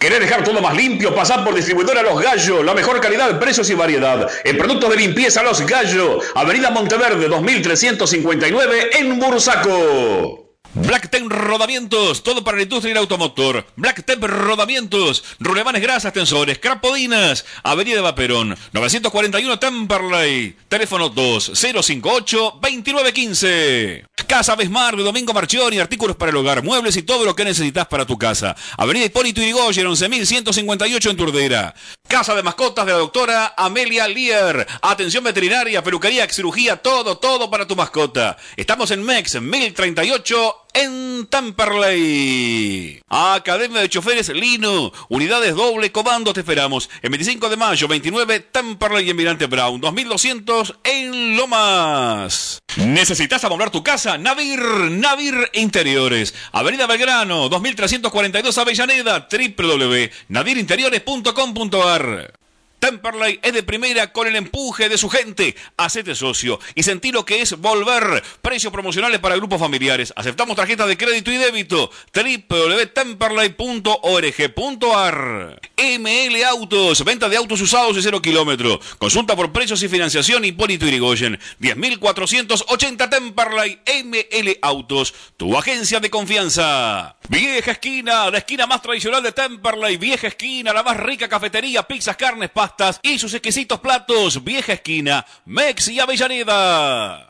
¿Querés dejar todo más limpio? Pasar por distribuidora Los Gallos. La mejor calidad, precios y variedad. En productos de limpieza Los Gallos. Avenida Monteverde 2359 en Bursaco. Black Rodamientos, todo para la industria y el automotor. Black Rodamientos, rulemanes grasas, tensores, crapodinas. Avenida Vaperón, 941 Temperley. Teléfono 2058-2915. Casa Besmar de Domingo Marchioni, artículos para el hogar, muebles y todo lo que necesitas para tu casa. Avenida Hipólito Yrigoyen, 11158 en Turdera. Casa de Mascotas de la doctora Amelia Lear. Atención veterinaria, peluquería, cirugía, todo, todo para tu mascota. Estamos en MEX 1038 en Tamperley. Academia de Choferes Lino. Unidades doble comando te esperamos. El 25 de mayo, 29, Tamperley y Emirante Brown. 2200 en Lomas. ¿Necesitas amoblar tu casa? Navir, Navir Interiores. Avenida Belgrano, 2342 Avellaneda. www.navirinteriores.com.ar Temperley es de primera con el empuje de su gente. Hacete socio y sentí lo que es volver. Precios promocionales para grupos familiares. Aceptamos tarjetas de crédito y débito. www.temperley.org.ar ML Autos. Venta de autos usados de cero kilómetro. Consulta por precios y financiación Hipólito Irigoyen. 10.480 Temperley. ML Autos. Tu agencia de confianza. Vieja esquina. La esquina más tradicional de Temperley. Vieja esquina. La más rica cafetería. Pizzas, carnes, pastas y sus exquisitos platos. Vieja esquina, Mex y Avellaneda.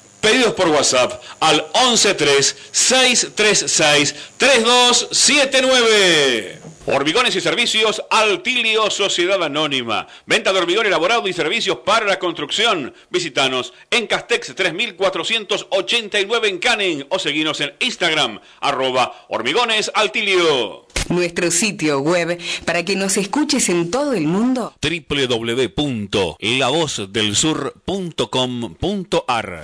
Pedidos por WhatsApp al 113-636-3279. Hormigones y servicios Altilio Sociedad Anónima. Venta de hormigón elaborado y servicios para la construcción. Visítanos en Castex 3489 en Canen o seguinos en Instagram arroba hormigones Altilio. Nuestro sitio web para que nos escuches en todo el mundo. www.lavozdelsur.com.ar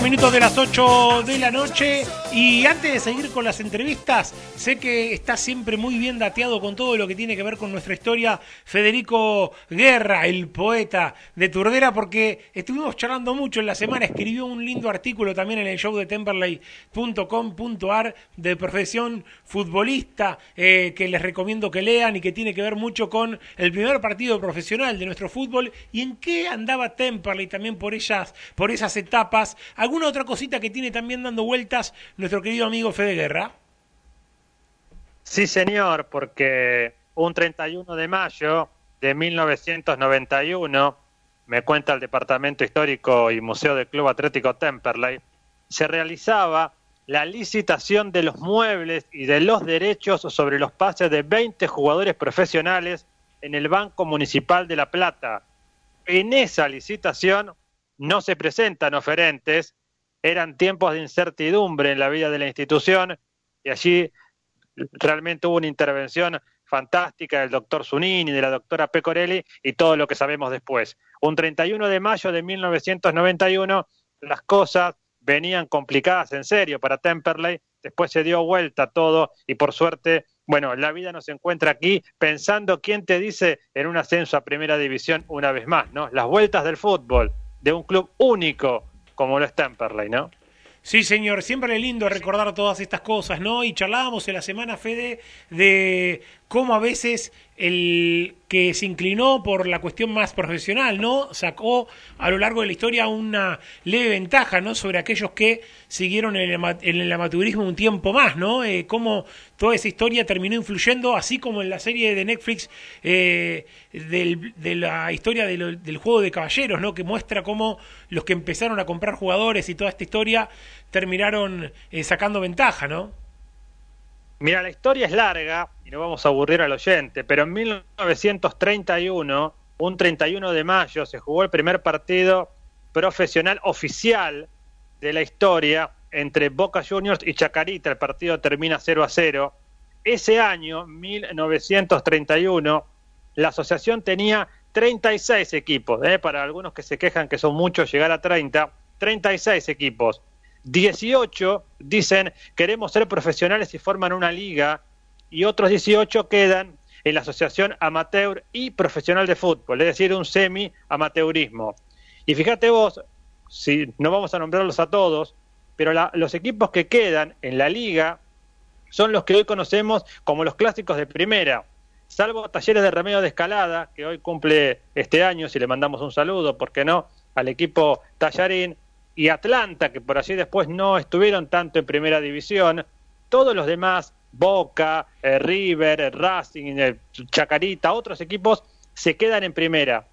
30 minutos de las 8 de la noche y antes de seguir con las entrevistas, sé que está siempre muy bien dateado con todo lo que tiene que ver con nuestra historia Federico Guerra, el poeta de Turdera, porque estuvimos charlando mucho en la semana, escribió un lindo artículo también en el show de temperley.com.ar de profesión futbolista eh, que les recomiendo que lean y que tiene que ver mucho con el primer partido profesional de nuestro fútbol y en qué andaba Temperley también por ellas, por esas etapas. ¿Alguna otra cosita que tiene también dando vueltas querido amigo Fede Guerra? Sí, señor, porque un 31 de mayo de 1991, me cuenta el Departamento Histórico y Museo del Club Atlético Temperley, se realizaba la licitación de los muebles y de los derechos sobre los pases de 20 jugadores profesionales en el Banco Municipal de La Plata. En esa licitación no se presentan oferentes, eran tiempos de incertidumbre en la vida de la institución y allí realmente hubo una intervención fantástica del doctor Zunini, de la doctora Pecorelli y todo lo que sabemos después. Un 31 de mayo de 1991 las cosas venían complicadas en serio para Temperley, después se dio vuelta todo y por suerte, bueno, la vida nos encuentra aquí pensando quién te dice en un ascenso a primera división una vez más, ¿no? Las vueltas del fútbol, de un club único como lo es Temperley, ¿no? Sí, señor, siempre es lindo recordar todas estas cosas, ¿no? Y charlábamos en la semana, Fede, de cómo a veces el que se inclinó por la cuestión más profesional, ¿no? Sacó a lo largo de la historia una leve ventaja, ¿no? Sobre aquellos que siguieron en el, amateurismo un tiempo más, ¿no? Eh, cómo toda esa historia terminó influyendo, así como en la serie de Netflix eh, de la historia del juego de caballeros, ¿no? Que muestra cómo los que empezaron a comprar jugadores y toda esta historia terminaron eh, sacando ventaja, ¿no? Mira, la historia es larga y no vamos a aburrir al oyente, pero en 1931, un 31 de mayo, se jugó el primer partido profesional oficial de la historia entre Boca Juniors y Chacarita. El partido termina 0 a 0. Ese año, 1931, la asociación tenía 36 equipos. ¿eh? Para algunos que se quejan que son muchos llegar a 30, 36 equipos. 18 dicen queremos ser profesionales y forman una liga y otros 18 quedan en la asociación amateur y profesional de fútbol, es decir, un semi amateurismo. Y fíjate vos, si no vamos a nombrarlos a todos, pero la- los equipos que quedan en la liga son los que hoy conocemos como los clásicos de primera, salvo Talleres de Remedio de Escalada, que hoy cumple este año, si le mandamos un saludo, ¿por qué no?, al equipo Tallarín, y Atlanta, que por allí después no estuvieron tanto en primera división, todos los demás, Boca, eh, River, eh, Racing, eh, Chacarita, otros equipos, se quedan en primera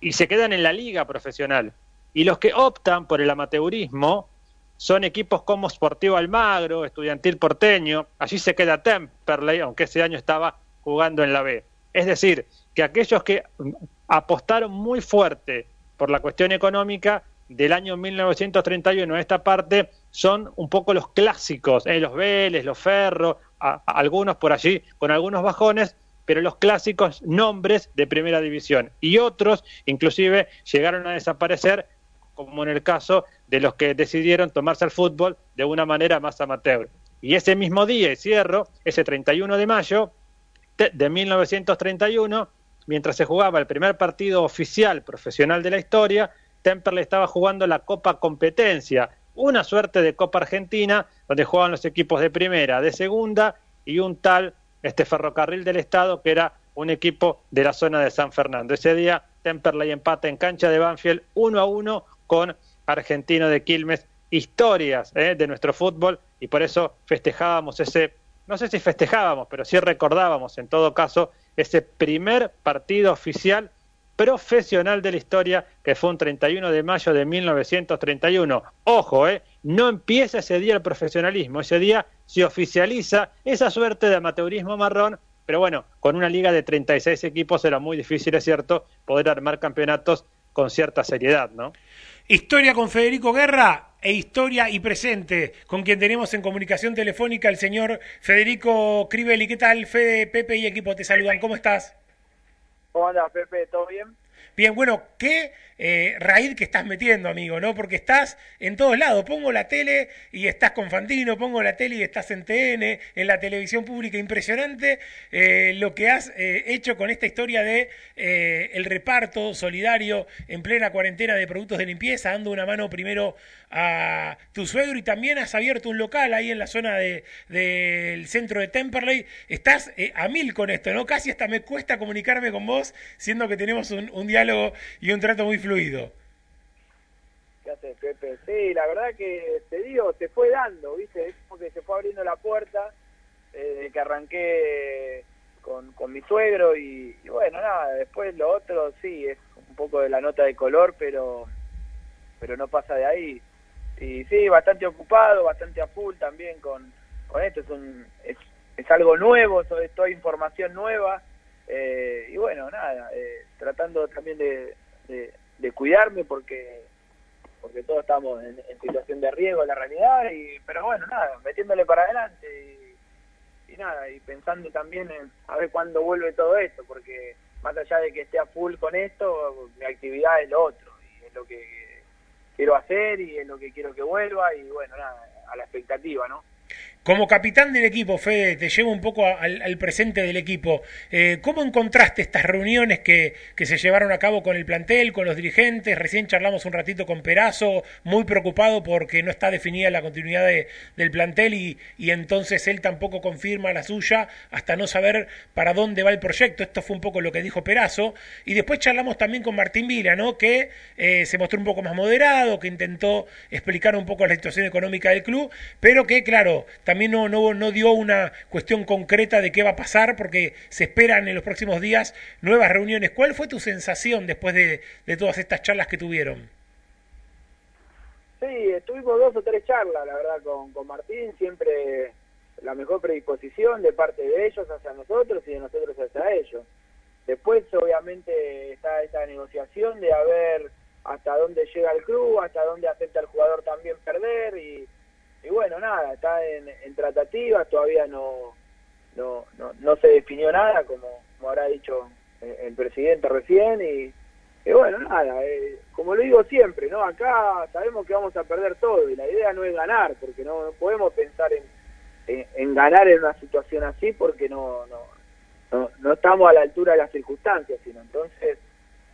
y se quedan en la liga profesional. Y los que optan por el amateurismo son equipos como Sportivo Almagro, Estudiantil Porteño, allí se queda Temperley, aunque ese año estaba jugando en la B. Es decir, que aquellos que apostaron muy fuerte por la cuestión económica del año 1931 a esta parte son un poco los clásicos, ¿eh? los Vélez, los Ferro, algunos por allí con algunos bajones, pero los clásicos nombres de primera división. Y otros, inclusive, llegaron a desaparecer, como en el caso de los que decidieron tomarse el fútbol de una manera más amateur. Y ese mismo día, y cierro, ese 31 de mayo de 1931, mientras se jugaba el primer partido oficial profesional de la historia, Temperley estaba jugando la Copa Competencia, una suerte de Copa Argentina, donde jugaban los equipos de primera, de segunda y un tal este ferrocarril del Estado, que era un equipo de la zona de San Fernando. Ese día Temperley empata en cancha de Banfield 1 a 1 con Argentino de Quilmes. Historias ¿eh? de nuestro fútbol y por eso festejábamos ese, no sé si festejábamos, pero sí recordábamos en todo caso ese primer partido oficial profesional de la historia que fue un 31 de mayo de 1931. Ojo, ¿eh? no empieza ese día el profesionalismo, ese día se oficializa esa suerte de amateurismo marrón, pero bueno, con una liga de 36 equipos era muy difícil, es cierto, poder armar campeonatos con cierta seriedad, ¿no? Historia con Federico Guerra e historia y presente con quien tenemos en comunicación telefónica el señor Federico Crivelli. ¿Qué tal, Fede, Pepe y equipo? Te saludan. ¿Cómo estás? ¿Cómo andas, Pepe? ¿Todo bien? Bien, bueno, qué eh, raíz que estás metiendo, amigo, ¿no? Porque estás en todos lados. Pongo la tele y estás con Fantino, pongo la tele y estás en TN, en la televisión pública. Impresionante eh, lo que has eh, hecho con esta historia de eh, el reparto solidario en plena cuarentena de productos de limpieza, dando una mano primero a tu suegro y también has abierto un local ahí en la zona de- del centro de Temperley. Estás a mil con esto, ¿no? Casi hasta me cuesta comunicarme con vos, siendo que tenemos un, un diálogo y un trato muy fluido. ¿Qué haces, Pepe? Sí, la verdad que te digo, se fue dando, ¿viste? Es como que se fue abriendo la puerta eh, que arranqué con, con mi suegro y, y bueno, nada, después lo otro sí, es un poco de la nota de color, pero pero no pasa de ahí. Y sí, bastante ocupado, bastante a full también con, con esto, es, un, es, es algo nuevo, sobre toda información nueva. eh, y bueno, nada, eh, tratando también de, de, de cuidarme porque porque todos estamos en, situación de riesgo la realidad, y pero bueno, nada, metiéndole para adelante y, y nada, y pensando también en a ver cuándo vuelve todo esto, porque más allá de que esté a full con esto, mi actividad es lo otro, y es lo que quiero hacer y es lo que quiero que vuelva, y bueno, nada, a la expectativa, ¿no? Como capitán del equipo, Fede, te llevo un poco al, presente del equipo. Eh, ¿Cómo encontraste estas reuniones que, se llevaron a cabo con el plantel, con los dirigentes? Recién charlamos un ratito con Perazo, muy preocupado porque no está definida la continuidad de- del plantel y, y entonces él tampoco confirma la suya hasta no saber para dónde va el proyecto. Esto fue un poco lo que dijo Perazo. Y después charlamos también con Martín Vila, ¿no? que eh, se mostró un poco más moderado, que intentó explicar un poco la situación económica del club, pero que, claro, también no, no, no dio una cuestión concreta de qué va a pasar porque se esperan en los próximos días nuevas reuniones. ¿Cuál fue tu sensación después de, de todas estas charlas que tuvieron? Sí, tuvimos dos o tres charlas, la verdad, con, con Martín, siempre la mejor predisposición de parte de ellos hacia nosotros y de nosotros hacia ellos. Después, obviamente, está esa negociación de a ver hasta dónde llega el club, hasta dónde acepta el jugador también perder y, y bueno, nada, está en, en tratativas, todavía no, no, no, no se definió nada, como, como habrá dicho el, presidente recién, y, bueno, nada, eh, como lo digo siempre, ¿no? Acá sabemos que vamos a perder todo, y la idea no es ganar, porque no, no podemos pensar en, en, en ganar en una situación así, porque no, no, no, no estamos a la altura de las circunstancias, sino entonces,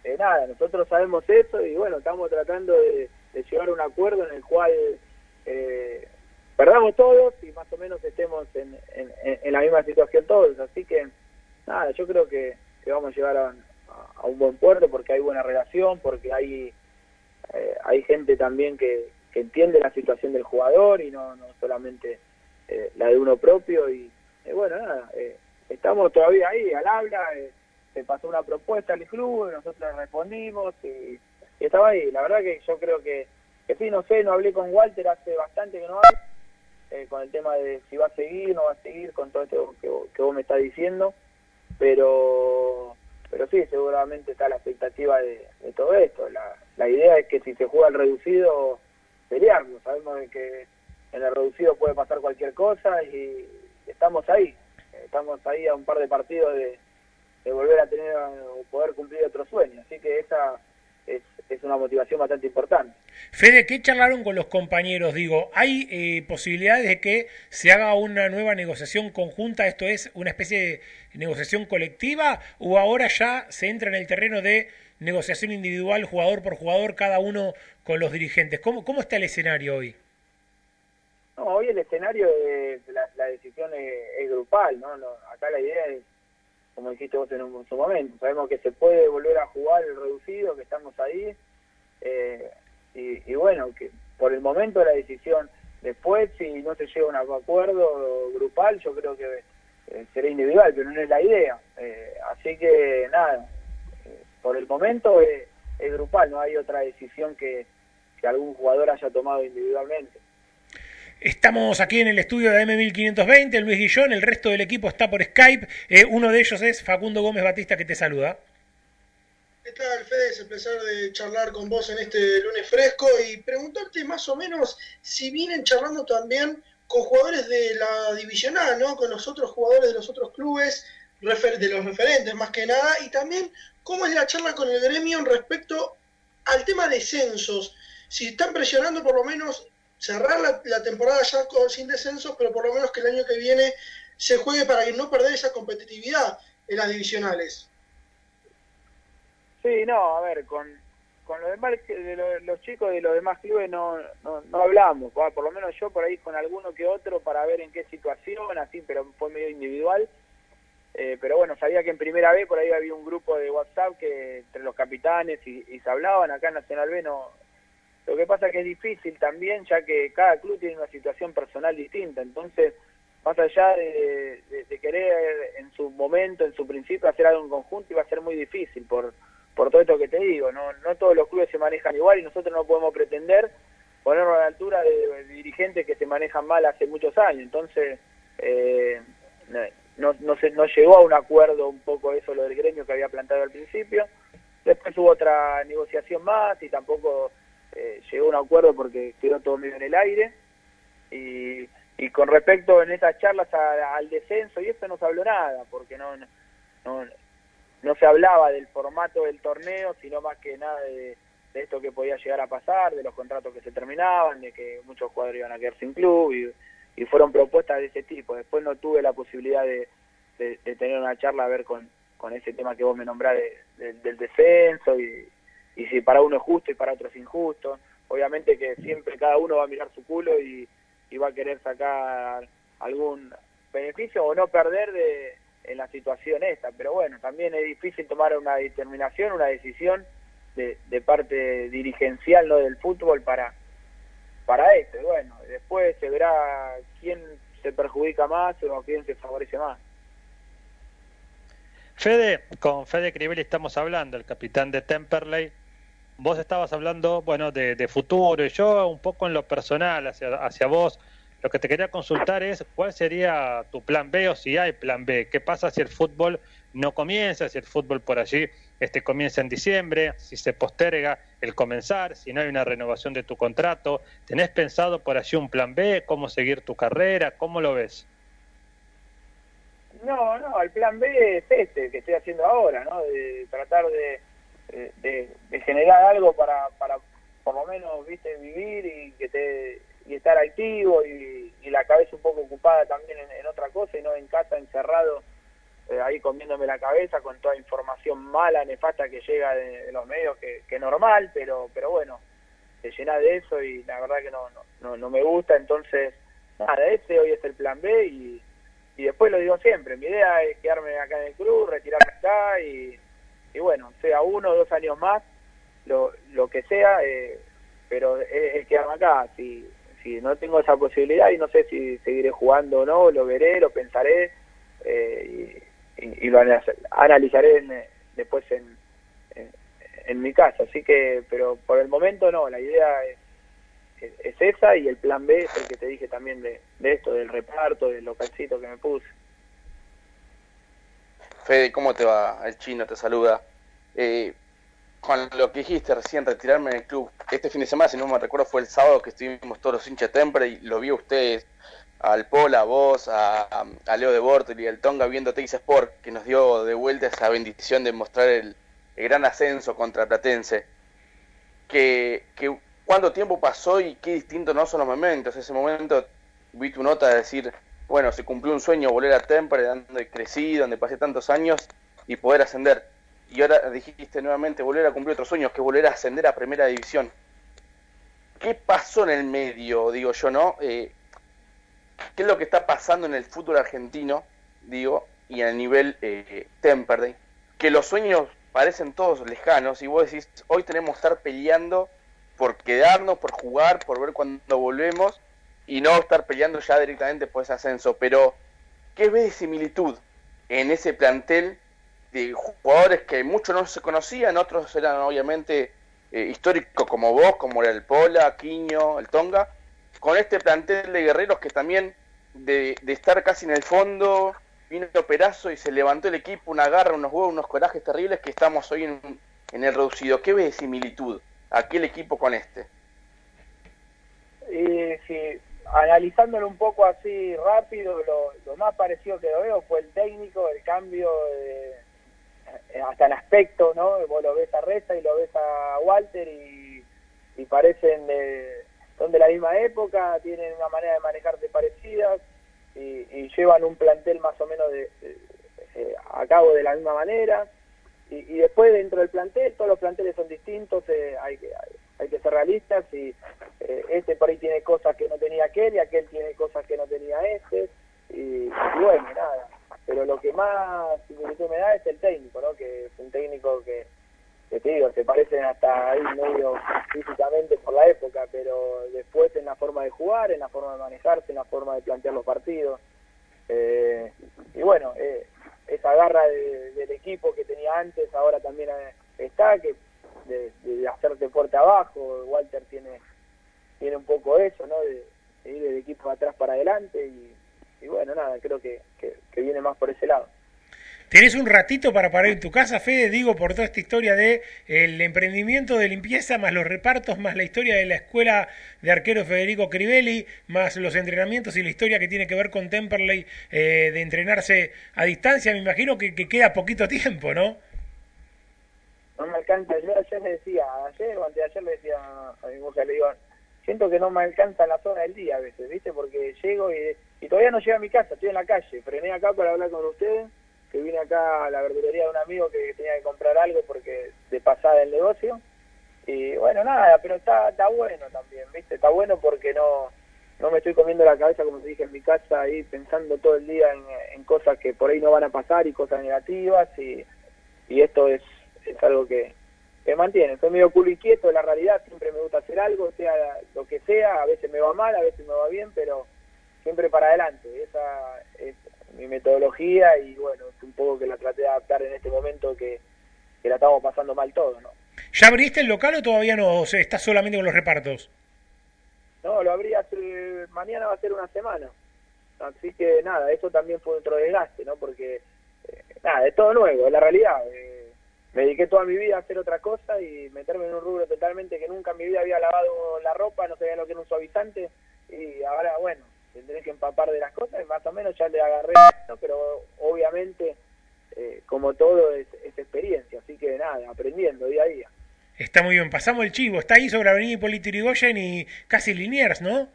eh, nada, nosotros sabemos eso, y bueno, estamos tratando de, de llegar a un acuerdo en el cual... Eh, perdamos todos y más o menos estemos en, en, la misma situación todos. Así que, nada, yo creo que, que vamos a llegar a, un buen puerto porque hay buena relación, porque hay eh, hay gente también que, que entiende la situación del jugador y no, no solamente eh, la de uno propio. Y bueno, nada, eh, estamos todavía ahí al habla. Eh, se pasó una propuesta al club, nosotros respondimos y, y estaba ahí. La verdad que yo creo que, que sí, no sé, no hablé con Walter hace bastante que no hablo eh, con el tema de si va a seguir, no va a seguir, con todo esto que, que vos me estás diciendo, pero pero sí, seguramente está la expectativa de, todo esto. La, la idea es que si se juega el reducido, pelearlo. Sabemos que en el reducido puede pasar cualquier cosa y estamos ahí. Estamos ahí a un par de partidos de, de volver a tener o poder cumplir otro sueño. Así que esa es, es una motivación bastante importante. Fede, ¿qué charlaron con los compañeros? Digo, ¿hay eh, posibilidades de que se haga una nueva negociación conjunta? ¿Esto es una especie de negociación colectiva? ¿O ahora ya se entra en el terreno de negociación individual, jugador por jugador, cada uno con los dirigentes? ¿Cómo, cómo está el escenario hoy? No, hoy el escenario, de, la, la decisión es, es grupal, ¿no? ¿no? Acá la idea es como dijiste vos en, un, su momento. Sabemos que se puede volver a jugar el reducido, que estamos ahí. Eh, y, y, bueno, que por el momento la decisión, después si no se llega a un acuerdo grupal, yo creo que eh, será individual, pero no es la idea. Eh, así que nada, eh, por el momento es, es, grupal, no hay otra decisión que, que algún jugador haya tomado individualmente. Estamos aquí en el estudio de M1520, el Luis Guillón, el resto del equipo está por Skype. Eh, uno de ellos es Facundo Gómez Batista, que te saluda. ¿Qué tal, Fede? Es placer de charlar con vos en este lunes fresco y preguntarte más o menos si vienen charlando también con jugadores de la divisional, ¿no? Con los otros jugadores de los otros clubes, de los referentes más que nada, y también cómo es la charla con el gremio respecto al tema de censos. Si están presionando por lo menos cerrar la, temporada ya con, sin descensos, pero por lo menos que el año que viene se juegue para que no perder esa competitividad en las divisionales. Sí, no, a ver, con, con los demás, de los, chicos de los demás clubes no, no, no hablamos, por lo menos yo por ahí con alguno que otro para ver en qué situación, así, pero fue medio individual. Eh, pero bueno, sabía que en primera vez por ahí había un grupo de WhatsApp que entre los capitanes y se hablaban, acá en Nacional B no, lo que pasa que es difícil también, ya que cada club tiene una situación personal distinta. Entonces, más allá de, querer en su momento, en su principio, hacer algo en conjunto, iba a ser muy difícil por, por todo esto que te digo. No, no todos los clubes se manejan igual y nosotros no podemos pretender ponernos a la altura de, dirigentes que se manejan mal hace muchos años. Entonces, eh, no, no, se, no llegó a un acuerdo un poco eso lo del gremio que había plantado al principio. Después hubo otra negociación más y tampoco eh, llegó a un acuerdo porque quedó todo medio en el aire. Y, y con respecto en esas charlas a, al descenso y eso no se habló nada porque no, no no se hablaba del formato del torneo sino más que nada de, de, esto que podía llegar a pasar de los contratos que se terminaban de que muchos jugadores iban a quedar sin club y, y fueron propuestas de ese tipo. Después no tuve la posibilidad de, de, de tener una charla a ver con con ese tema que vos me nombrás de, del descenso y, y si para uno es justo y para otro es injusto. Obviamente que siempre cada uno va a mirar su culo y, va a querer sacar algún beneficio o no perder de en la situación esta, pero bueno, también es difícil tomar una determinación, una decisión de, de parte dirigencial no del fútbol para para esto, y bueno, después se verá quién se perjudica más o quién se favorece más. Fede, con Fede Crivelli estamos hablando, el capitán de Temperley, vos estabas hablando, bueno, de, de, futuro y yo un poco en lo personal hacia, hacia vos. Lo que te quería consultar es cuál sería tu plan B o si hay plan B. ¿Qué pasa si el fútbol no comienza, si el fútbol por allí este comienza en diciembre, si se posterga el comenzar, si no hay una renovación de tu contrato? ¿Tenés pensado por allí un plan B? ¿Cómo seguir tu carrera? ¿Cómo lo ves? No, no, el plan B es este que estoy haciendo ahora, ¿no? De tratar de, de, de generar algo para, para por lo menos, viste, vivir y que te y estar activo y, y la cabeza un poco ocupada también en, otra cosa y no en casa encerrado eh, ahí comiéndome la cabeza con toda información mala, nefasta que llega de, de los medios, que, que normal, pero pero bueno, te llena de eso y la verdad que no, no, no, no me gusta, entonces, nada, ese hoy es el plan B y, y después lo digo siempre, mi idea es quedarme acá en el club, retirarme acá y, y bueno, sea uno o dos años más, lo, lo que sea, eh, pero es, es quedarme acá, si, si no tengo esa posibilidad y no sé si seguiré jugando o no, lo veré, lo pensaré eh, y, y, lo analizaré en, después en, en, mi casa. Así que, pero por el momento no, la idea es, esa y el plan B es el que te dije también de, de esto, del reparto, del localcito que me puse. Fede, ¿cómo te va? El chino te saluda. Eh, con lo que dijiste recién, retirarme en el club, este fin de semana, si no me recuerdo, fue el sábado que estuvimos todos los hinchas Temple y lo vi a ustedes, al Pol, a vos, a, Leo de Bortoli y al Tonga viendo Teis Sport, que nos dio de vuelta esa bendición de mostrar el, el gran ascenso contra Platense. Que, que cuánto tiempo pasó y qué distinto no son los momentos. Ese momento vi tu nota de decir, bueno, se cumplió un sueño volver a Temple, donde crecí, donde pasé tantos años y poder ascender y ahora dijiste nuevamente volver a cumplir otros sueños, que volver a ascender a primera división. ¿Qué pasó en el medio, digo yo, no? Eh, ¿Qué es lo que está pasando en el fútbol argentino, digo, y a nivel eh, Temperley? Que los sueños parecen todos lejanos y vos decís, hoy tenemos que estar peleando por quedarnos, por jugar, por ver cuando volvemos y no estar peleando ya directamente por ese ascenso. Pero, ¿qué ves de similitud en ese plantel de jugadores que muchos no se conocían, otros eran obviamente eh, históricos como vos, como era el Pola, Quiño, el Tonga, con este plantel de guerreros que también de, estar casi en el fondo vino Perazo y se levantó el equipo, una garra, unos huevos, unos corajes terribles que estamos hoy en, en el reducido. ¿Qué ves de similitud aquel equipo con este? Eh, sí, analizándolo un poco así rápido, lo, más parecido que lo veo fue el técnico, el cambio de, hasta el aspecto, ¿no? Vos lo ves a Reza y lo ves a Walter y, parecen de, son de la misma época, tienen una manera de manejarse parecidas y, llevan un plantel más o menos de, de, a cabo de la misma manera. Y, después dentro del plantel, todos los planteles son distintos, eh, hay, hay, hay, que ser realistas y eh, este por ahí tiene cosas que no tenía aquel y aquel tiene cosas que no tenía este y, y bueno, nada pero lo que más me da es el técnico, ¿no? Que es un técnico que, te digo, se parecen hasta ahí medio físicamente por la época, pero después en la forma de jugar, en la forma de manejarse, en la forma de plantear los partidos. Eh, y bueno, eh, esa garra de, del equipo que tenía antes ahora también está, que de, de hacerte abajo, Walter tiene tiene un poco eso, ¿no? De, ir del equipo de atrás para adelante y bueno, nada, creo que, que, que, viene más por ese lado. ¿Tenés un ratito para parar en tu casa, Fede? Digo, por toda esta historia de el emprendimiento de limpieza, más los repartos, más la historia de la escuela de arquero Federico Crivelli, más los entrenamientos y la historia que tiene que ver con Temperley eh, de entrenarse a distancia. Me imagino que, que, queda poquito tiempo, ¿no? No me alcanza. Yo ayer le decía, ayer o antes de ayer le decía a mi mujer, le digo, siento que no me alcanza la zona del día a veces, ¿viste? Porque llego y, y todavía no llego a mi casa, estoy en la calle, frené acá para hablar con ustedes, que vine acá a la verdulería de un amigo que tenía que comprar algo porque de pasada el negocio. Y bueno, nada, pero está, está bueno también, ¿viste? Está bueno porque no no me estoy comiendo la cabeza, como te dije, en mi casa ahí pensando todo el día en, en cosas que por ahí no van a pasar y cosas negativas y, y esto es, es algo que, me mantiene. Soy medio culo inquieto, la realidad, siempre me gusta hacer algo, sea lo que sea, a veces me va mal, a veces me va bien, pero siempre para adelante. Esa es mi metodología y bueno, es un poco que la traté de adaptar en este momento que, que la estamos pasando mal todo, ¿no? ¿Ya abriste el local o todavía no? O sea, ¿Estás solamente con los repartos? No, lo abrí hace, mañana va a ser una semana. Así que nada, eso también fue otro desgaste, ¿no? Porque, eh, nada, es todo nuevo, es la realidad. Eh, me dediqué toda mi vida a hacer otra cosa y meterme en un rubro totalmente que nunca en mi vida había lavado la ropa, no sabía lo que era un suavizante y ahora, bueno, tendré que empapar de las cosas y más o menos ya le agarré, ¿no? pero obviamente, eh, como todo, es, es experiencia, así que nada, aprendiendo día a día. Está muy bien, pasamos el chivo, está ahí sobre Avenida Hipólito Yrigoyen y casi Liniers, ¿no?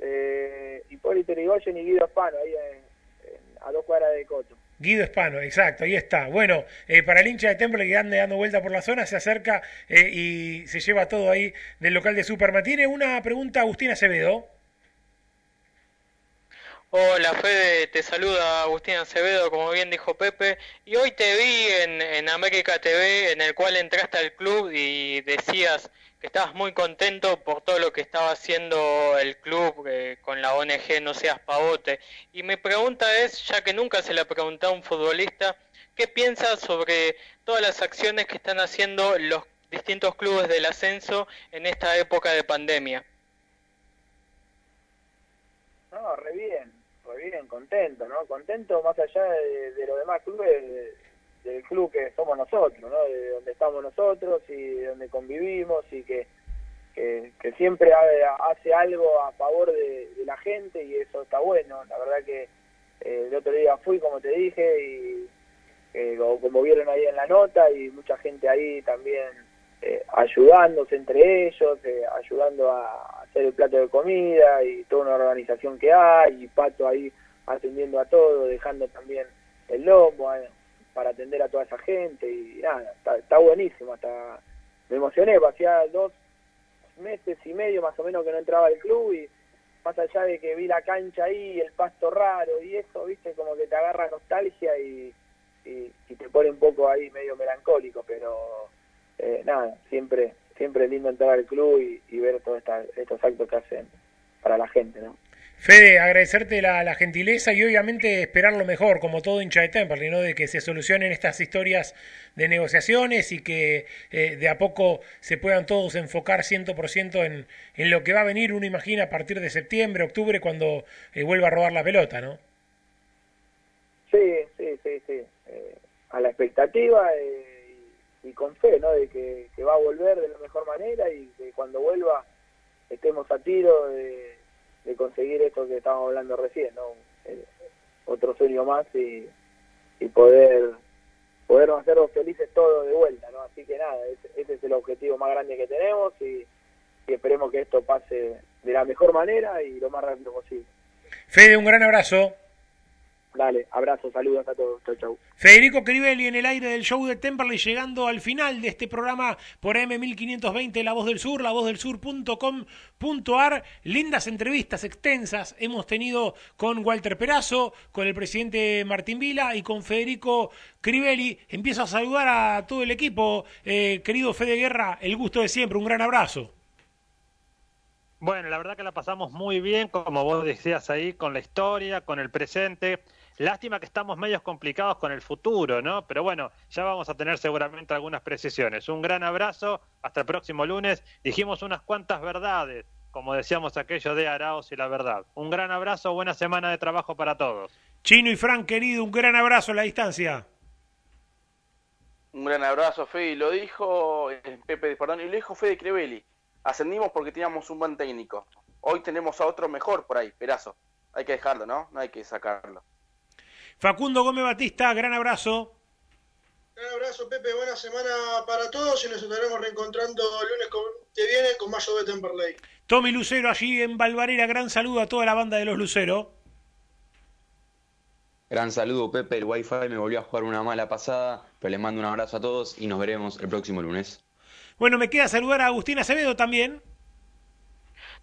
Eh, Hipólito Yrigoyen y Guido Espano, ahí en- en- a dos cuadras de Coto. Guido Espano, exacto, ahí está. Bueno, eh, para el hincha de Temple que ande dando vuelta por la zona, se acerca eh, y se lleva todo ahí del local de Superman. Tiene una pregunta Agustín Acevedo. Hola Fede, te saluda Agustín Acevedo, como bien dijo Pepe, y hoy te vi en, América TV, en el cual entraste al club y decías que estabas muy contento por todo lo que estaba haciendo el club con la ONG No Seas Pavote. Y mi pregunta es, ya que nunca se le ha preguntado a un futbolista, ¿qué piensas sobre todas las acciones que están haciendo los distintos clubes del ascenso en esta época de pandemia? No, re bien, re bien, contento, ¿no? Contento más allá de, de los demás clubes, de- del club que somos nosotros, ¿no? De donde estamos nosotros y de donde convivimos y que, que, siempre ha- hace algo a favor de, la gente y eso está bueno. La verdad que eh, el otro día fui, como te dije, y eh, como vieron ahí en la nota, y mucha gente ahí también eh, ayudándose entre ellos, eh, ayudando a hacer el plato de comida y toda una organización que hay, y Pato ahí atendiendo a todo, dejando también el lomo eh, para atender a toda esa gente y nada, está, está buenísimo, hasta me emocioné, hacía dos meses y medio más o menos que no entraba al club y más allá de que vi la cancha ahí, el pasto raro y eso, viste, como que te agarra nostalgia y, y te pone un poco ahí medio melancólico, pero eh, nada, siempre siempre es lindo entrar al club y, y ver todos estos actos que hacen para la gente, ¿no? Fede, agradecerte la, la gentileza y obviamente esperar lo mejor, como todo hincha de Temperley, ¿no? De que se solucionen estas historias de negociaciones y que eh, de a poco se puedan todos enfocar 100% en, en lo que va a venir, uno imagina, a partir de septiembre, octubre, cuando eh, vuelva a rodar la pelota, ¿no? Sí, sí, sí, sí. Eh, a la expectativa eh, y, con fe, ¿no? De que, va a volver de la mejor manera y que cuando vuelva estemos a tiro de, conseguir esto que estábamos hablando recién, ¿no? Eh, otro sueño más y, y poder poder hacerlos felices todos de vuelta, ¿no? Así que nada, ese, ese es el objetivo más grande que tenemos y, y esperemos que esto pase de la mejor manera y lo más rápido posible. Fede, un gran abrazo. Dale, abrazo, saludos a todos. Chau, chau. Federico Crivelli en el aire del show de Temperley, llegando al final de este programa por M1520, La Voz del Sur, lavozdelsur.com.ar. Lindas entrevistas extensas hemos tenido con Walter Perazo, con el presidente Martín Vila y con Federico Crivelli. Empiezo a saludar a todo el equipo. Eh, querido Fede Guerra, el gusto de siempre, un gran abrazo. Bueno, la verdad que la pasamos muy bien, como vos decías ahí, con la historia, con el presente. Lástima que estamos medios complicados con el futuro, ¿no? Pero bueno, ya vamos a tener seguramente algunas precisiones. Un gran abrazo, hasta el próximo lunes. Dijimos unas cuantas verdades, como decíamos aquello de Araos y la verdad. Un gran abrazo, buena semana de trabajo para todos. Chino y Fran, querido, un gran abrazo a la distancia. Un gran abrazo, Fede. Y Lo dijo eh, Pepe, perdón, y lo dijo Fede Crevelli. Ascendimos porque teníamos un buen técnico. Hoy tenemos a otro mejor por ahí, Perazo. Hay que dejarlo, ¿no? No hay que sacarlo. Facundo Gómez Batista, gran abrazo. Un abrazo, Pepe. Buena semana para todos y nos estaremos reencontrando el lunes que viene con más show de Temperley. Tommy Lucero allí en Valvarera, gran saludo a toda la banda de los Lucero. Gran saludo, Pepe. El Wi-Fi me volvió a jugar una mala pasada, pero les mando un abrazo a todos y nos veremos el próximo lunes. Bueno, me queda saludar a Agustín Acevedo también.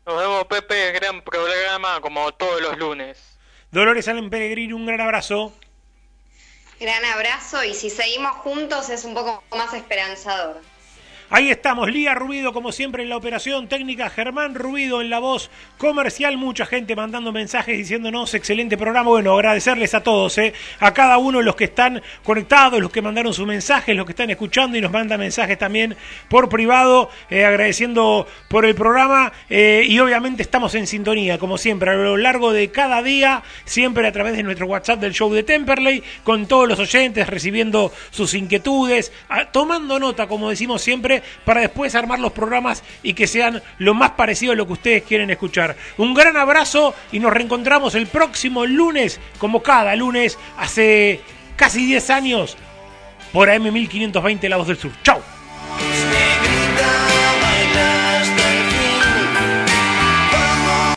Nos vemos, Pepe. Gran programa como todos los lunes. Dolores Allen Peregrino, un gran abrazo. Gran abrazo y si seguimos juntos es un poco más esperanzador. Ahí estamos, Lía Rubido, como siempre, en la operación técnica, Germán Rubido en la voz comercial, mucha gente mandando mensajes diciéndonos excelente programa. Bueno, agradecerles a todos, ¿eh? a cada uno de los que están conectados, los que mandaron sus mensajes, los que están escuchando y nos mandan mensajes también por privado, eh, agradeciendo por el programa eh, y obviamente estamos en sintonía, como siempre, a lo largo de cada día, siempre a través de nuestro WhatsApp del show de Temperley, con todos los oyentes, recibiendo sus inquietudes, tomando nota, como decimos siempre, para después armar los programas y que sean lo más parecido a lo que ustedes quieren escuchar. Un gran abrazo y nos reencontramos el próximo lunes, como cada lunes, hace casi 10 años, por AM 1520 La Voz del Sur. ¡Chao!